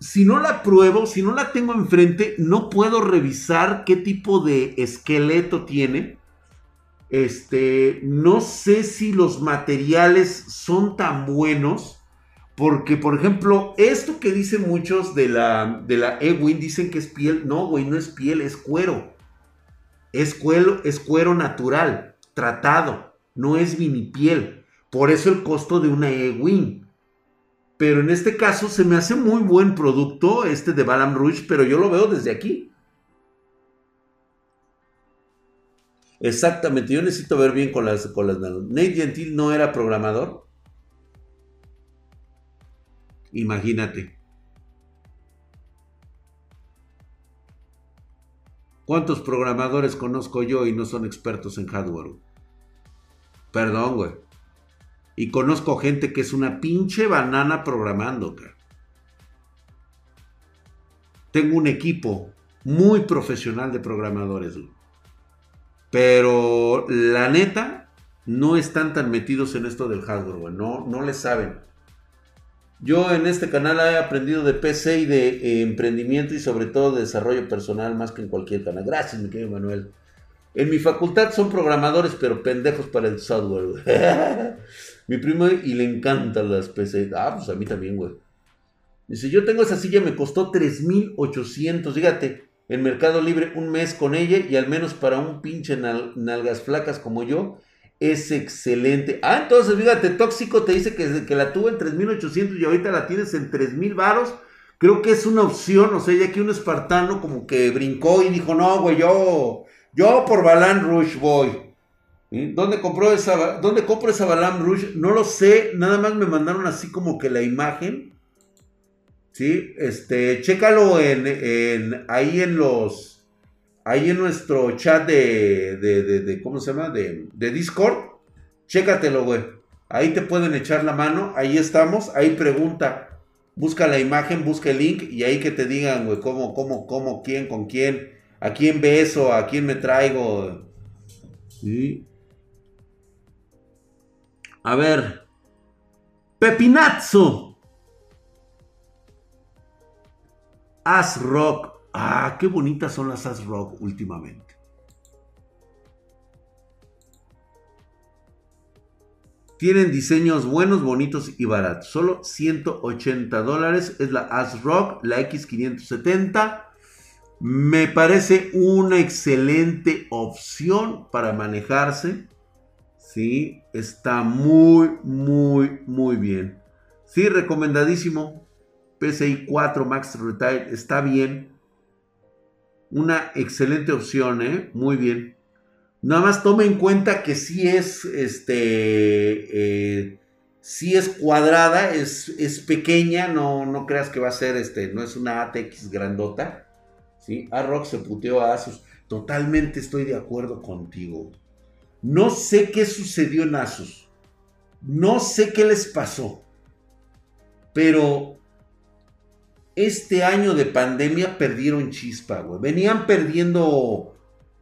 si no la pruebo, si no la tengo enfrente, no puedo revisar qué tipo de esqueleto tiene. Este, no sé si los materiales son tan buenos porque, por ejemplo, esto que dicen muchos de la, de la E-Wing, dicen que es piel. No, güey, no es piel, es cuero. Es cuero, es cuero natural, tratado. No es piel. Por eso el costo de una E-Wing. Pero en este caso se me hace muy buen producto este de Balam Rouge, pero yo lo veo desde aquí. Exactamente, yo necesito ver bien con las, con las Nate Gentil no era programador. Imagínate. ¿Cuántos programadores conozco yo y no son expertos en hardware? Perdón, güey. Y conozco gente que es una pinche banana programando, cara. Tengo un equipo muy profesional de programadores, güey. Pero la neta, no están tan metidos en esto del hardware, güey. No, no le saben. Yo en este canal he aprendido de PC y de eh, emprendimiento y sobre todo de desarrollo personal más que en cualquier canal. Gracias, mi querido Manuel. En mi facultad son programadores, pero pendejos para el software, mi primo y le encantan las PC. Ah, pues a mí también, güey. Dice, yo tengo esa silla, me costó 3.800. Fíjate, en Mercado Libre un mes con ella y al menos para un pinche nalgas flacas como yo, es excelente. Ah, entonces fíjate, Tóxico te dice que, que la tuvo en 3800 y ahorita la tienes en 3000 varos. Creo que es una opción, o sea, ya que un espartano como que brincó y dijo, no, güey, yo, yo por Balan Rush voy. ¿Dónde compró esa, dónde compro esa Balan Rush? No lo sé, nada más me mandaron así como que la imagen. Sí, este, chécalo en, en ahí en los, ahí en nuestro chat de, de, de, ¿cómo se llama? De, de Discord. Chécatelo, güey. Ahí te pueden echar la mano. Ahí estamos. Ahí pregunta. Busca la imagen, busca el link y ahí que te digan, güey, cómo, cómo, cómo, quién, con quién, a quién beso, a quién me traigo. ¿Sí? A ver. Pepinazo. As Rock. Ah, qué bonitas son las As Rock últimamente. Tienen diseños buenos, bonitos y baratos. Solo 180 dólares es la As Rock, la X570. Me parece una excelente opción para manejarse. Sí, está muy, muy, muy bien. Sí, recomendadísimo. PCI 4 Max Retail está bien. Una excelente opción, ¿eh? Muy bien. Nada más tome en cuenta que si es, este, eh, si es cuadrada, es, es pequeña, no, no, creas que va a ser, este, no es una ATX grandota. ¿sí? A-Rock se puteó a Asus. Totalmente estoy de acuerdo contigo. No sé qué sucedió en Asus. No sé qué les pasó. Pero este año de pandemia perdieron chispa, güey. Venían perdiendo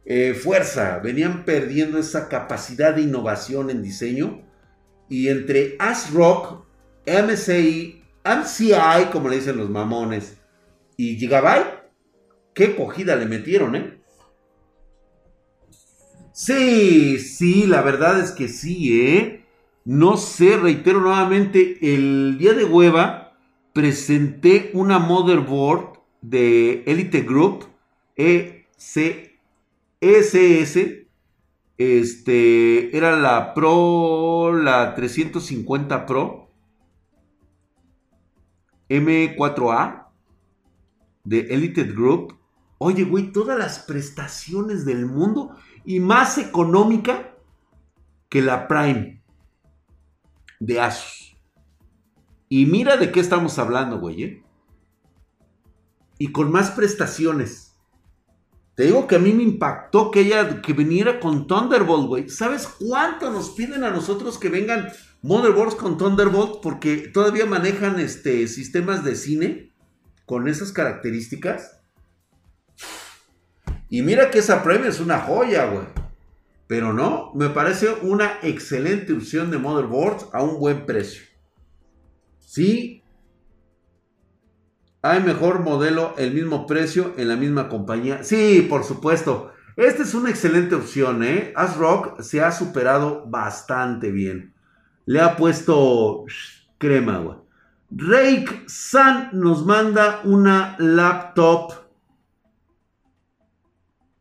eh, fuerza, venían perdiendo esa capacidad de innovación en diseño. Y entre ASRock, MCI, MCI, como le dicen los mamones, y Gigabyte, qué cogida le metieron, ¿eh? Sí, sí, la verdad es que sí, ¿eh? No sé, reitero nuevamente, el día de hueva presenté una motherboard de Elite Group ECSS. Este era la Pro, la 350 Pro M4A de Elite Group. Oye, güey, todas las prestaciones del mundo y más económica que la Prime de Asus. Y mira de qué estamos hablando, güey. ¿eh? Y con más prestaciones. Te digo que a mí me impactó que ella que viniera con Thunderbolt, güey. ¿Sabes cuánto nos piden a nosotros que vengan motherboards con Thunderbolt? Porque todavía manejan este, sistemas de cine con esas características. Y mira que esa premia es una joya, güey. Pero no, me parece una excelente opción de motherboards a un buen precio. Sí, hay mejor modelo, el mismo precio, en la misma compañía. Sí, por supuesto. Esta es una excelente opción, ¿eh? ASRock se ha superado bastante bien. Le ha puesto crema, güey. Rake San nos manda una laptop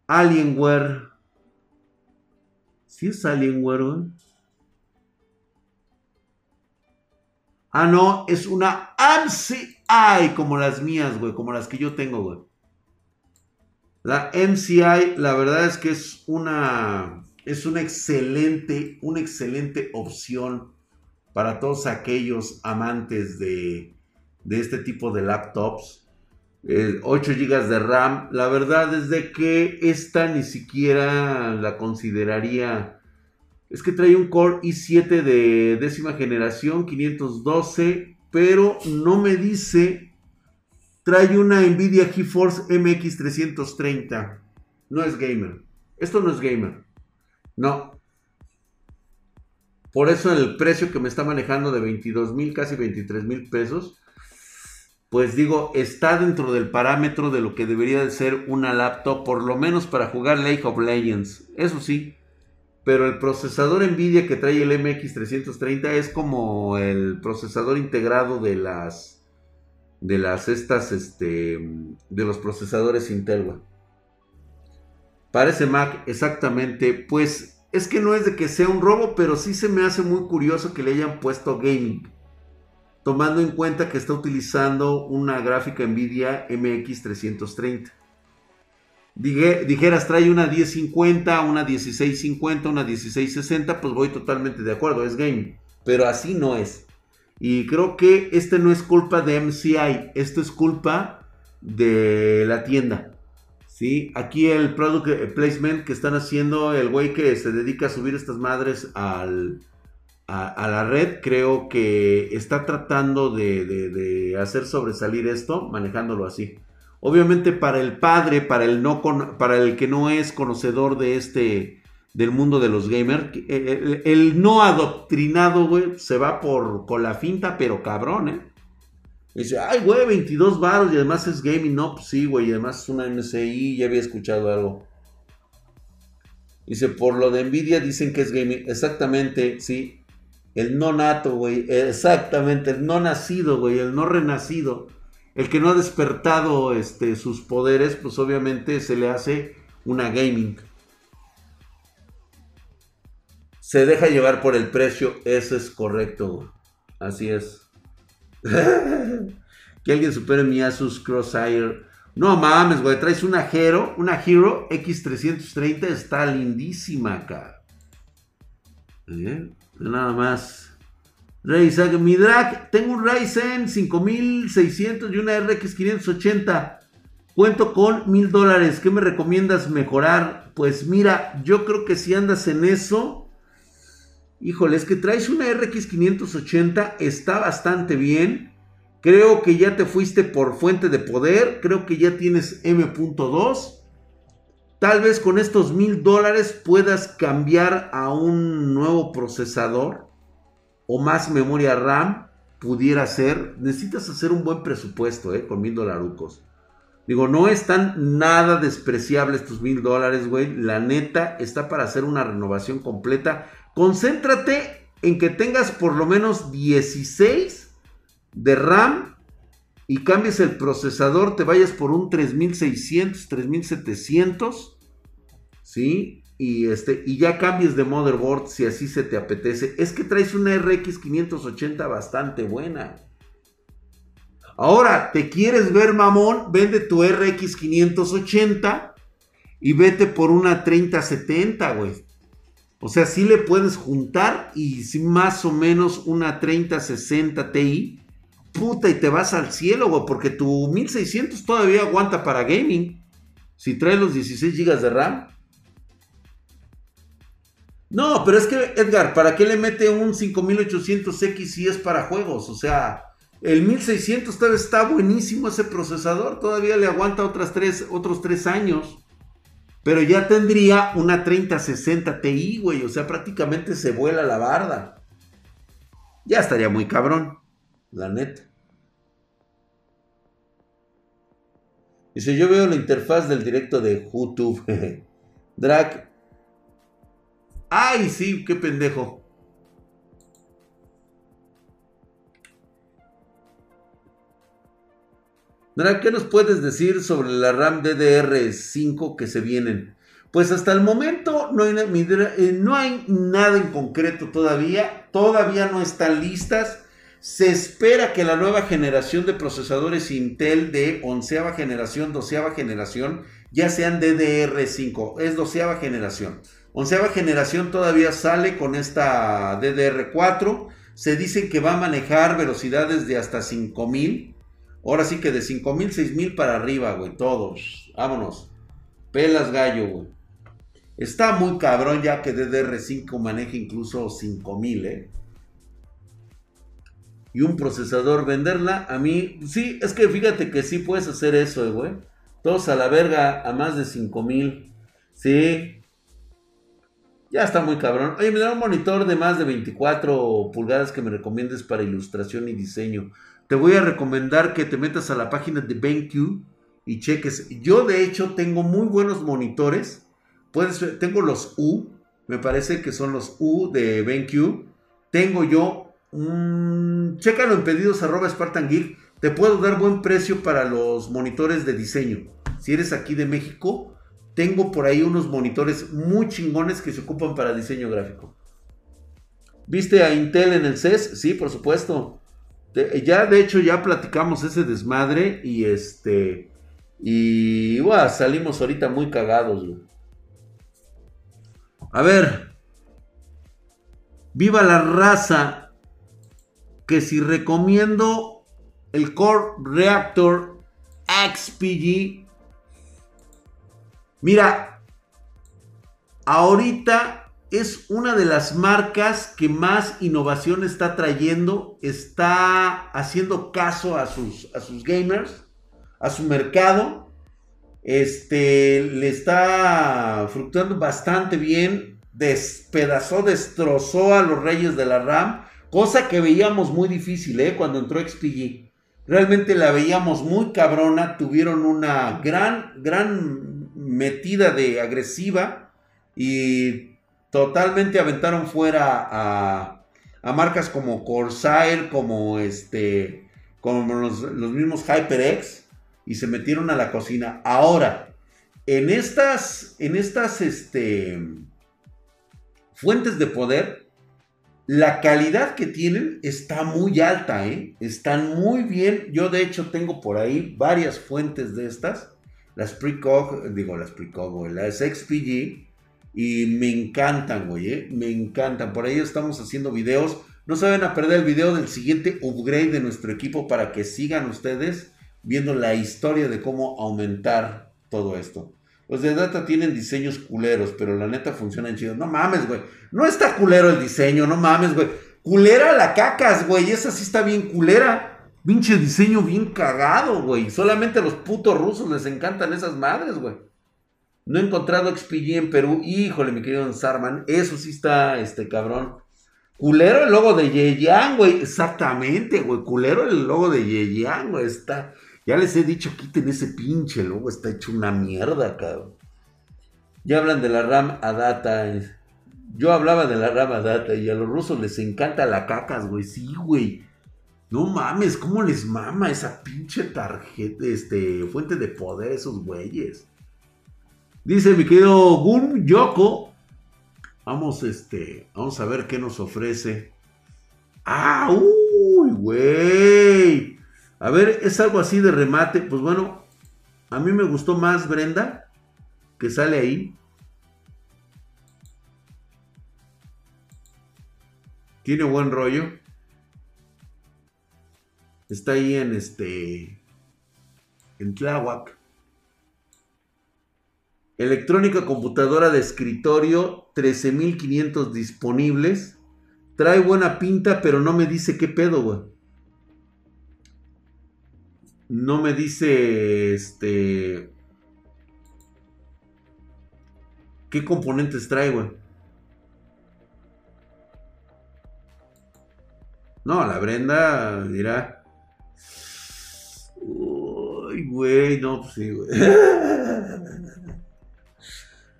Alienware. ¿Sí es Alienware, güey? Ah, no, es una MCI como las mías, güey, como las que yo tengo, güey. La MCI, la verdad es que es una, es una excelente, una excelente opción para todos aquellos amantes de, de este tipo de laptops. 8 GB de RAM, la verdad es de que esta ni siquiera la consideraría es que trae un Core i7 de décima generación, 512, pero no me dice. Trae una Nvidia GeForce MX 330. No es gamer. Esto no es gamer. No. Por eso el precio que me está manejando de 22 mil, casi 23 mil pesos, pues digo, está dentro del parámetro de lo que debería de ser una laptop, por lo menos para jugar League of Legends. Eso sí, pero el procesador Nvidia que trae el MX330 es como el procesador integrado de las de las estas este de los procesadores Intel. Parece Mac exactamente, pues es que no es de que sea un robo, pero sí se me hace muy curioso que le hayan puesto gaming. Tomando en cuenta que está utilizando una gráfica Nvidia MX330. Dijeras, trae una 1050, una 1650, una 1660, pues voy totalmente de acuerdo, es gaming. Pero así no es. Y creo que este no es culpa de MCI, esto es culpa de la tienda. ¿sí? Aquí el product placement que están haciendo, el güey que se dedica a subir estas madres al, a, la red, creo que está tratando de, hacer sobresalir esto manejándolo así. Obviamente para el padre, para el, no para el que no es conocedor de este, del mundo de los gamers, el, el no adoctrinado, güey, se va por, con la finta, pero cabrón, ¿eh? dice, ay, güey, 22 baros y además es gaming. No, pues sí, güey, y además es una MSI, ya había escuchado algo. Dice, por lo de Nvidia dicen que es gaming. Exactamente, sí. El no nato, güey. Exactamente, el no nacido, güey. El no renacido. El que no ha despertado este, sus poderes, pues obviamente se le hace una gaming. Se deja llevar por el precio. Eso es correcto, Así es. que alguien supere mi Asus Crosshair. No mames, güey. Traes una Hero, una Hero X330. Está lindísima acá. ¿Eh? Nada más. Ryzen, mi drag, tengo un Ryzen 5600 y una RX 580. Cuento con mil dólares. ¿Qué me recomiendas mejorar? Pues mira, yo creo que si andas en eso, Híjole, es que traes una RX 580, está bastante bien. Creo que ya te fuiste por fuente de poder. Creo que ya tienes M.2. Tal vez con estos mil dólares puedas cambiar a un nuevo procesador o más memoria RAM. Pudiera ser. Necesitas hacer un buen presupuesto eh, con mil dolarucos. Digo, no están nada despreciables estos mil dólares, güey. La neta está para hacer una renovación completa Concéntrate en que tengas por lo menos 16 de RAM y cambies el procesador, te vayas por un 3600, 3700, ¿sí? Y, este, y ya cambies de motherboard si así se te apetece. Es que traes una RX 580 bastante buena. Ahora, ¿te quieres ver mamón? Vende tu RX 580 y vete por una 3070, güey. O sea, sí le puedes juntar y más o menos una 3060 Ti, puta, y te vas al cielo, güey, porque tu 1600 todavía aguanta para gaming. Si trae los 16 GB de RAM. No, pero es que, Edgar, ¿para qué le mete un 5800X si es para juegos? O sea, el 1600 todavía está buenísimo ese procesador, todavía le aguanta otras tres, otros 3 años. Pero ya tendría una 3060 Ti, güey. O sea, prácticamente se vuela la barda. Ya estaría muy cabrón. La neta. Dice, yo veo la interfaz del directo de YouTube. Drag. Ay, sí, qué pendejo. ¿qué nos puedes decir sobre la RAM DDR5 que se vienen? Pues hasta el momento no hay, eh, no hay, nada en concreto todavía, todavía no están listas. Se espera que la nueva generación de procesadores Intel de onceava generación, doceava generación, ya sean DDR5, es doceava generación. Onceava generación todavía sale con esta DDR4. Se dice que va a manejar velocidades de hasta 5000 Ahora sí que de 5000, 6000 para arriba, güey, todos. Vámonos. Pelas gallo, güey. Está muy cabrón ya que DDR5 maneja incluso 5000, ¿eh? Y un procesador venderla, a mí, sí, es que fíjate que sí puedes hacer eso, eh, güey. Todos a la verga, a más de 5000. Sí. Ya está muy cabrón. Oye, me da un monitor de más de 24 pulgadas que me recomiendes para ilustración y diseño te voy a recomendar que te metas a la página de BenQ y cheques. Yo de hecho tengo muy buenos monitores. Puedes, tengo los U, me parece que son los U de BenQ. Tengo yo, un chécalo en pedidos arroba Spartan Geek. Te puedo dar buen precio para los monitores de diseño. Si eres aquí de México, tengo por ahí unos monitores muy chingones que se ocupan para diseño gráfico. ¿Viste a Intel en el CES? Sí, por supuesto. ya, de hecho, ya platicamos ese desmadre y este... Y salimos ahorita muy cagados, A ver. Viva la raza. Que si recomiendo el Core Reactor XPG. Mira. Ahorita es una de las marcas que más innovación está trayendo. Está haciendo caso a sus, a sus gamers a su mercado. Este le está fructuando bastante bien. Despedazó, destrozó a los reyes de la RAM. Cosa que veíamos muy difícil ¿eh? cuando entró XPG. Realmente la veíamos muy cabrona. Tuvieron una gran, gran metida de agresiva. Y totalmente aventaron fuera a, marcas como Corsair, como este, como los, los mismos HyperX y se metieron a la cocina. Ahora, en estas, en estas este, fuentes de poder, la calidad que tienen está muy alta, ¿eh? Están muy bien. Yo de hecho tengo por ahí varias fuentes de estas. Las Precog, digo las Precog, las XPG. Y me encantan, güey, ¿eh? Me encantan. Por ahí estamos haciendo videos. No se van a perder el video del siguiente upgrade de nuestro equipo para que sigan ustedes viendo la historia de cómo aumentar todo esto. Los de Data tienen diseños culeros, pero la neta funcionan chido. No mames, güey. No está culero el diseño, no mames, güey. Culera la cacas, güey. Esa sí está bien culera. Pinche diseño bien cagado, güey. Solamente a los putos rusos les encantan esas madres, güey. No he encontrado XPG en Perú. Híjole, mi querido Sarman. Eso sí está, este, cabrón. Culero el logo de Yeyan, güey. Exactamente, güey. Culero el logo de Yeyan, güey. Está. Ya les he dicho, quiten ese pinche logo, está hecho una mierda, cabrón. Ya hablan de la RAM a data. Yo hablaba de la RAM a data y a los rusos les encanta la cacas, güey. Sí, güey. No mames, ¿cómo les mama esa pinche tarjeta, este, fuente de poder esos güeyes? Dice mi querido Gun Yoko. Vamos, este, vamos a ver qué nos ofrece. Ah, uy, güey. A ver, es algo así de remate. Pues bueno, a mí me gustó más Brenda, que sale ahí. Tiene buen rollo. Está ahí en este. En Tláhuac. Electrónica computadora de escritorio, 13.500 disponibles. Trae buena pinta, pero no me dice qué pedo, güey. No me dice este. ¿Qué componentes trae, güey? No, la Brenda dirá. Güey, no, pues sí, güey.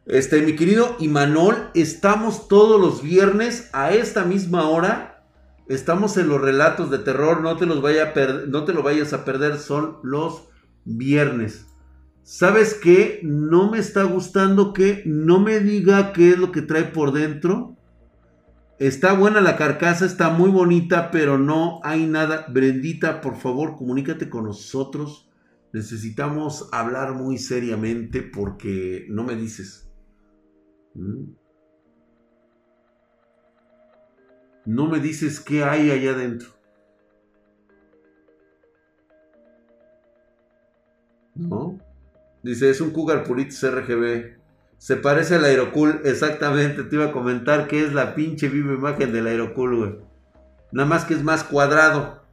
Este, mi querido Imanol, estamos todos los viernes a esta misma hora Estamos en los relatos de terror, no te, los vaya no te lo vayas a perder, son los viernes. ¿Sabes qué? No me está gustando que no me diga qué es lo que trae por dentro. Está buena la carcasa, está muy bonita, pero no hay nada. Brendita, por favor, comunícate con nosotros. Necesitamos hablar muy seriamente porque no me dices. ¿Mm? no me dices qué hay allá adentro. ¿No? Dice, es un Cougar Puritis RGB. Se parece al Aerocool, exactamente. Te iba a comentar que es la pinche viva imagen del Aerocool, güey. Nada más que es más cuadrado.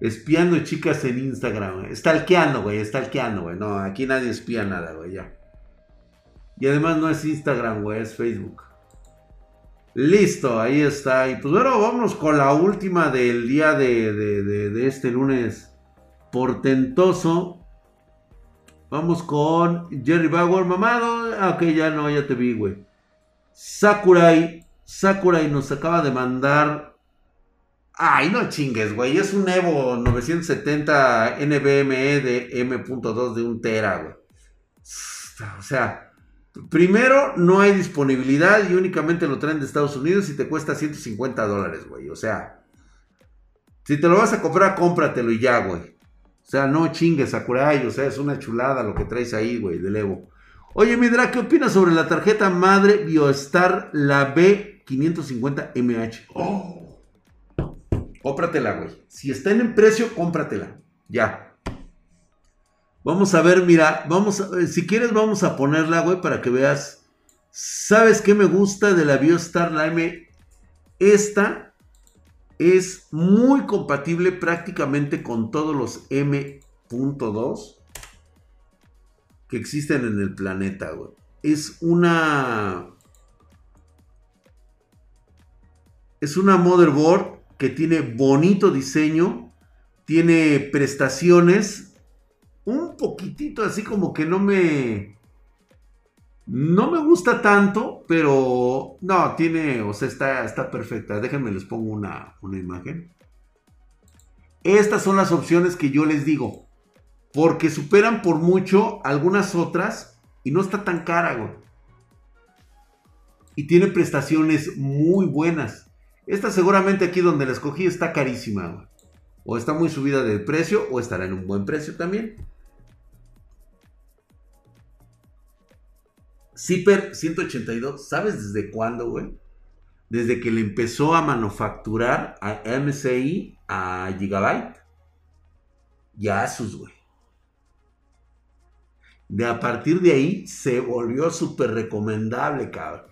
Espiando chicas en Instagram, güey. Stalkeando, güey. Stalkeando, güey. No, aquí nadie espía nada, güey. Ya. Y además no es Instagram, güey, es Facebook. Listo, ahí está. Y pues bueno, vámonos con la última del día de, este lunes portentoso. Vamos con Jerry Bauer, mamado. Ah, ok, ya no, ya te vi, güey. Sakurai. Sakurai nos acaba de mandar Ay, no chingues, güey. Es un Evo 970 NVMe de M.2 de un tera, güey. O sea, primero no hay disponibilidad y únicamente lo traen de Estados Unidos y te cuesta 150 dólares, güey. O sea, si te lo vas a comprar, cómpratelo y ya, güey. O sea, no chingues, Sakurai. O sea, es una chulada lo que traes ahí, güey, del Evo. Oye, Midra, ¿qué opinas sobre la tarjeta madre BioStar, la B550MH? Oh. Cómpratela, güey. Si está en precio, cómpratela. Ya. Vamos a ver, mira, vamos a, si quieres vamos a ponerla, güey, para que veas. ¿Sabes qué me gusta de la BioStar, la M? Esta es muy compatible prácticamente con todos los M.2 que existen en el planeta, güey. Es una... Es una motherboard que tiene bonito diseño, tiene prestaciones, un poquitito así como que no me... No me gusta tanto, pero no, tiene, o sea, está, está perfecta. Déjenme les pongo una, una imagen. Estas son las opciones que yo les digo. Porque superan por mucho algunas otras y no está tan cara, güey. Y tiene prestaciones muy buenas. Esta seguramente aquí donde la escogí está carísima. O está muy subida de precio o estará en un buen precio también. Zipper 182, ¿sabes desde cuándo, güey? Desde que le empezó a manufacturar a MCI a Gigabyte y a Asus, güey. De a partir de ahí se volvió súper recomendable, cabrón.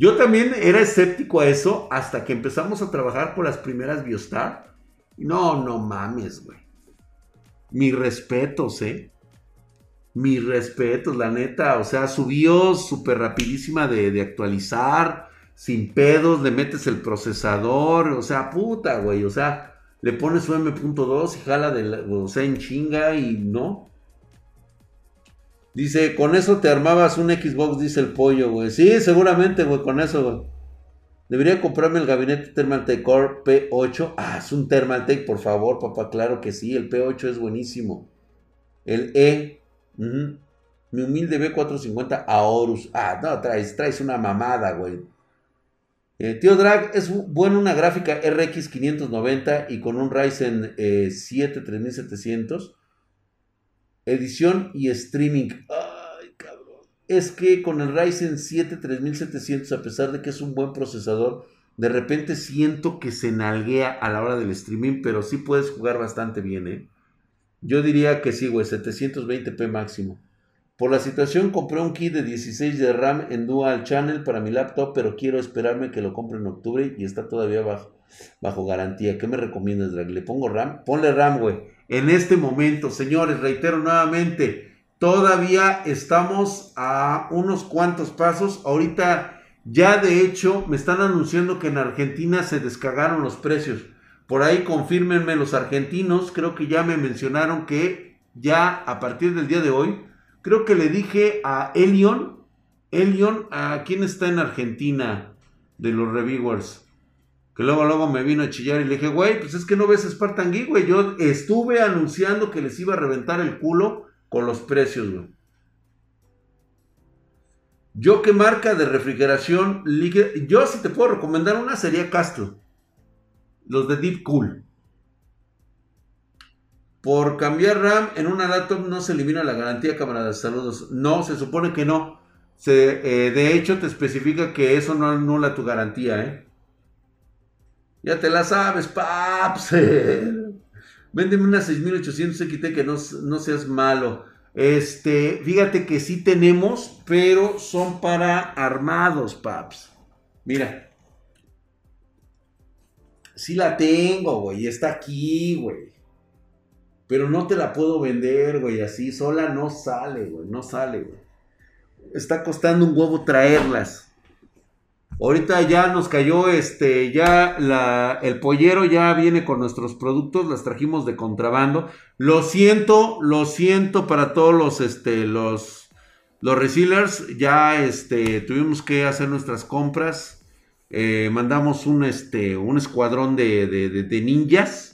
Yo también era escéptico a eso hasta que empezamos a trabajar por las primeras Biostar. No, no mames, güey. Mis respetos, ¿eh? Mis respetos, la neta. O sea, subió súper rapidísima de, de, actualizar, sin pedos, le metes el procesador, o sea, puta, güey. O sea, le pones su M.2 y jala de la, o sea, en chinga y no. Dice, con eso te armabas un Xbox, dice el pollo, güey. Sí, seguramente, güey, con eso, güey. Debería comprarme el gabinete Thermaltake Core P8. Ah, es un Thermaltake, por favor, papá. Claro que sí, el P8 es buenísimo. El E. Mi humilde B450 Aorus. Ah, no, traes, traes una mamada, güey. Eh, tío Drag, es bueno una gráfica RX 590 y con un Ryzen 7 3700 edición y streaming. Ay, cabrón. Es que con el Ryzen 7 3700, a pesar de que es un buen procesador, de repente siento que se nalguea a la hora del streaming, pero sí puedes jugar bastante bien, ¿eh? Yo diría que sí, güey, 720p máximo. Por la situación compré un kit de 16 de RAM en Dual Channel para mi laptop, pero quiero esperarme que lo compre en octubre y está todavía bajo, bajo garantía. ¿Qué me recomiendas, Drag? ¿Le pongo RAM? Ponle RAM, güey en este momento. Señores, reitero nuevamente, todavía estamos a unos cuantos pasos. Ahorita ya de hecho me están anunciando que en Argentina se descargaron los precios. Por ahí confírmenme los argentinos. Creo que ya me mencionaron que ya a partir del día de hoy, creo que le dije a Elion, Elion, ¿a quién está en Argentina de los reviewers? Que luego, luego me vino a chillar y le dije, güey, pues es que no ves Spartan Geek, güey. Yo estuve anunciando que les iba a reventar el culo con los precios, güey. Yo qué marca de refrigeración Yo si te puedo recomendar una sería Castro. Los de Deep Cool. Por cambiar RAM en una laptop no se elimina la garantía, camaradas. Saludos. No, se supone que no. Se, eh, de hecho, te especifica que eso no anula tu garantía, ¿eh? Ya te la sabes, paps. Véndeme una 6800 XT que no, no seas malo. Este, fíjate que sí tenemos, pero son para armados, paps. Mira. Sí la tengo, güey. Está aquí, güey. Pero no te la puedo vender, güey. Así sola no sale, güey. No sale, güey. Está costando un huevo traerlas. Ahorita ya nos cayó este, ya la, el pollero ya viene con nuestros productos, las trajimos de contrabando. Lo siento, lo siento para todos los, este, los, los resellers, ya este, tuvimos que hacer nuestras compras. Eh, mandamos un, este, un escuadrón de, de, ninjas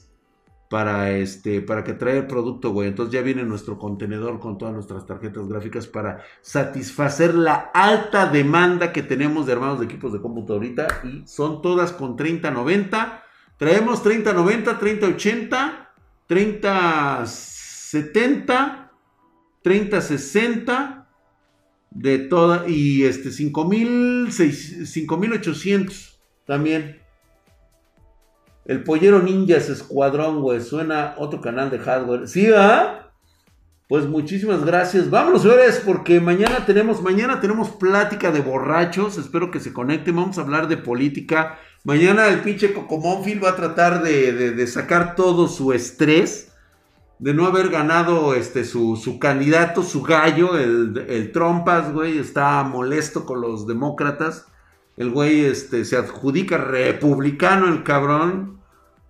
para, este, para que traiga el producto, güey. Entonces ya viene nuestro contenedor con todas nuestras tarjetas gráficas para satisfacer la alta demanda que tenemos de armados de equipos de computadorita. Y son todas con 3090. Traemos 3090, 3080, 3070, 3060 de toda y este 5800 también. El Pollero Ninjas Escuadrón, güey, suena otro canal de hardware. ¿Sí, ah? Pues muchísimas gracias. Vámonos, señores, porque mañana tenemos, mañana tenemos plática de borrachos. Espero que se conecten. Vamos a hablar de política. Mañana el pinche Cocomónfil va a tratar de, de sacar todo su estrés de no haber ganado este, su, candidato, su gallo, el, Trompas, güey, está molesto con los demócratas. El güey este, se adjudica republicano, el cabrón.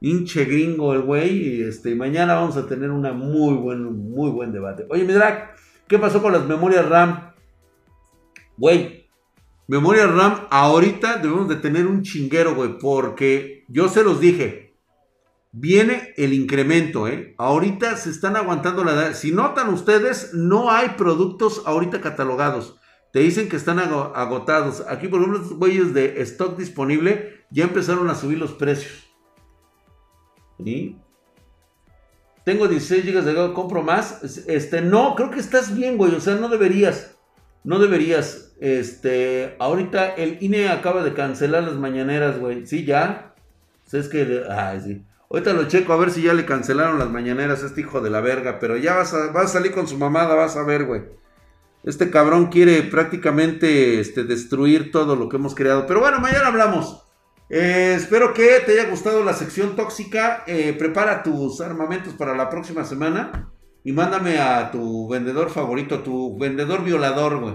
Hinche gringo el güey. Y este, mañana vamos a tener una muy buen, muy buen debate. Oye, mi drag, ¿qué pasó con las memorias RAM? Güey, memorias RAM, ahorita debemos de tener un chinguero, güey, porque yo se los dije viene el incremento, ¿eh? Ahorita se están aguantando la edad. Si notan ustedes, no hay productos ahorita catalogados. Te dicen que están agotados. Aquí, por ejemplo, estos güeyes de stock disponible ya empezaron a subir los precios. Tengo 16 GB de gas, compro más. Este, no, creo que estás bien, güey. O sea, no deberías. No deberías. Este, ahorita el INE acaba de cancelar las mañaneras, güey. Sí, ya. ¿Sabes que, ay, sí. Ahorita lo checo a ver si ya le cancelaron las mañaneras a este hijo de la verga. Pero ya vas a, a salir con su mamada, vas a ver, güey. Este cabrón quiere prácticamente este, destruir todo lo que hemos creado. Pero bueno, mañana hablamos. Eh, espero que te haya gustado la sección tóxica. Eh, prepara tus armamentos para la próxima semana. Y mándame a tu vendedor favorito, tu vendedor violador, güey.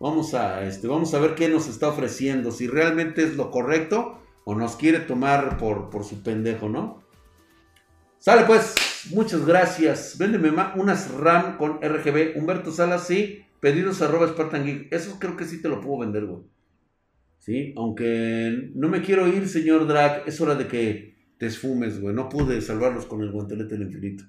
Vamos a, este, vamos a ver qué nos está ofreciendo. Si realmente es lo correcto o nos quiere tomar por, por su pendejo, ¿no? Sale pues, muchas gracias. Véndeme unas RAM con RGB. Humberto Salas, sí. Pedidos arroba Spartan Geek. Eso creo que sí te lo puedo vender, güey. Sí, aunque no me quiero ir, señor Drag. Es hora de que te esfumes, güey. No pude salvarlos con el guantelete del infinito.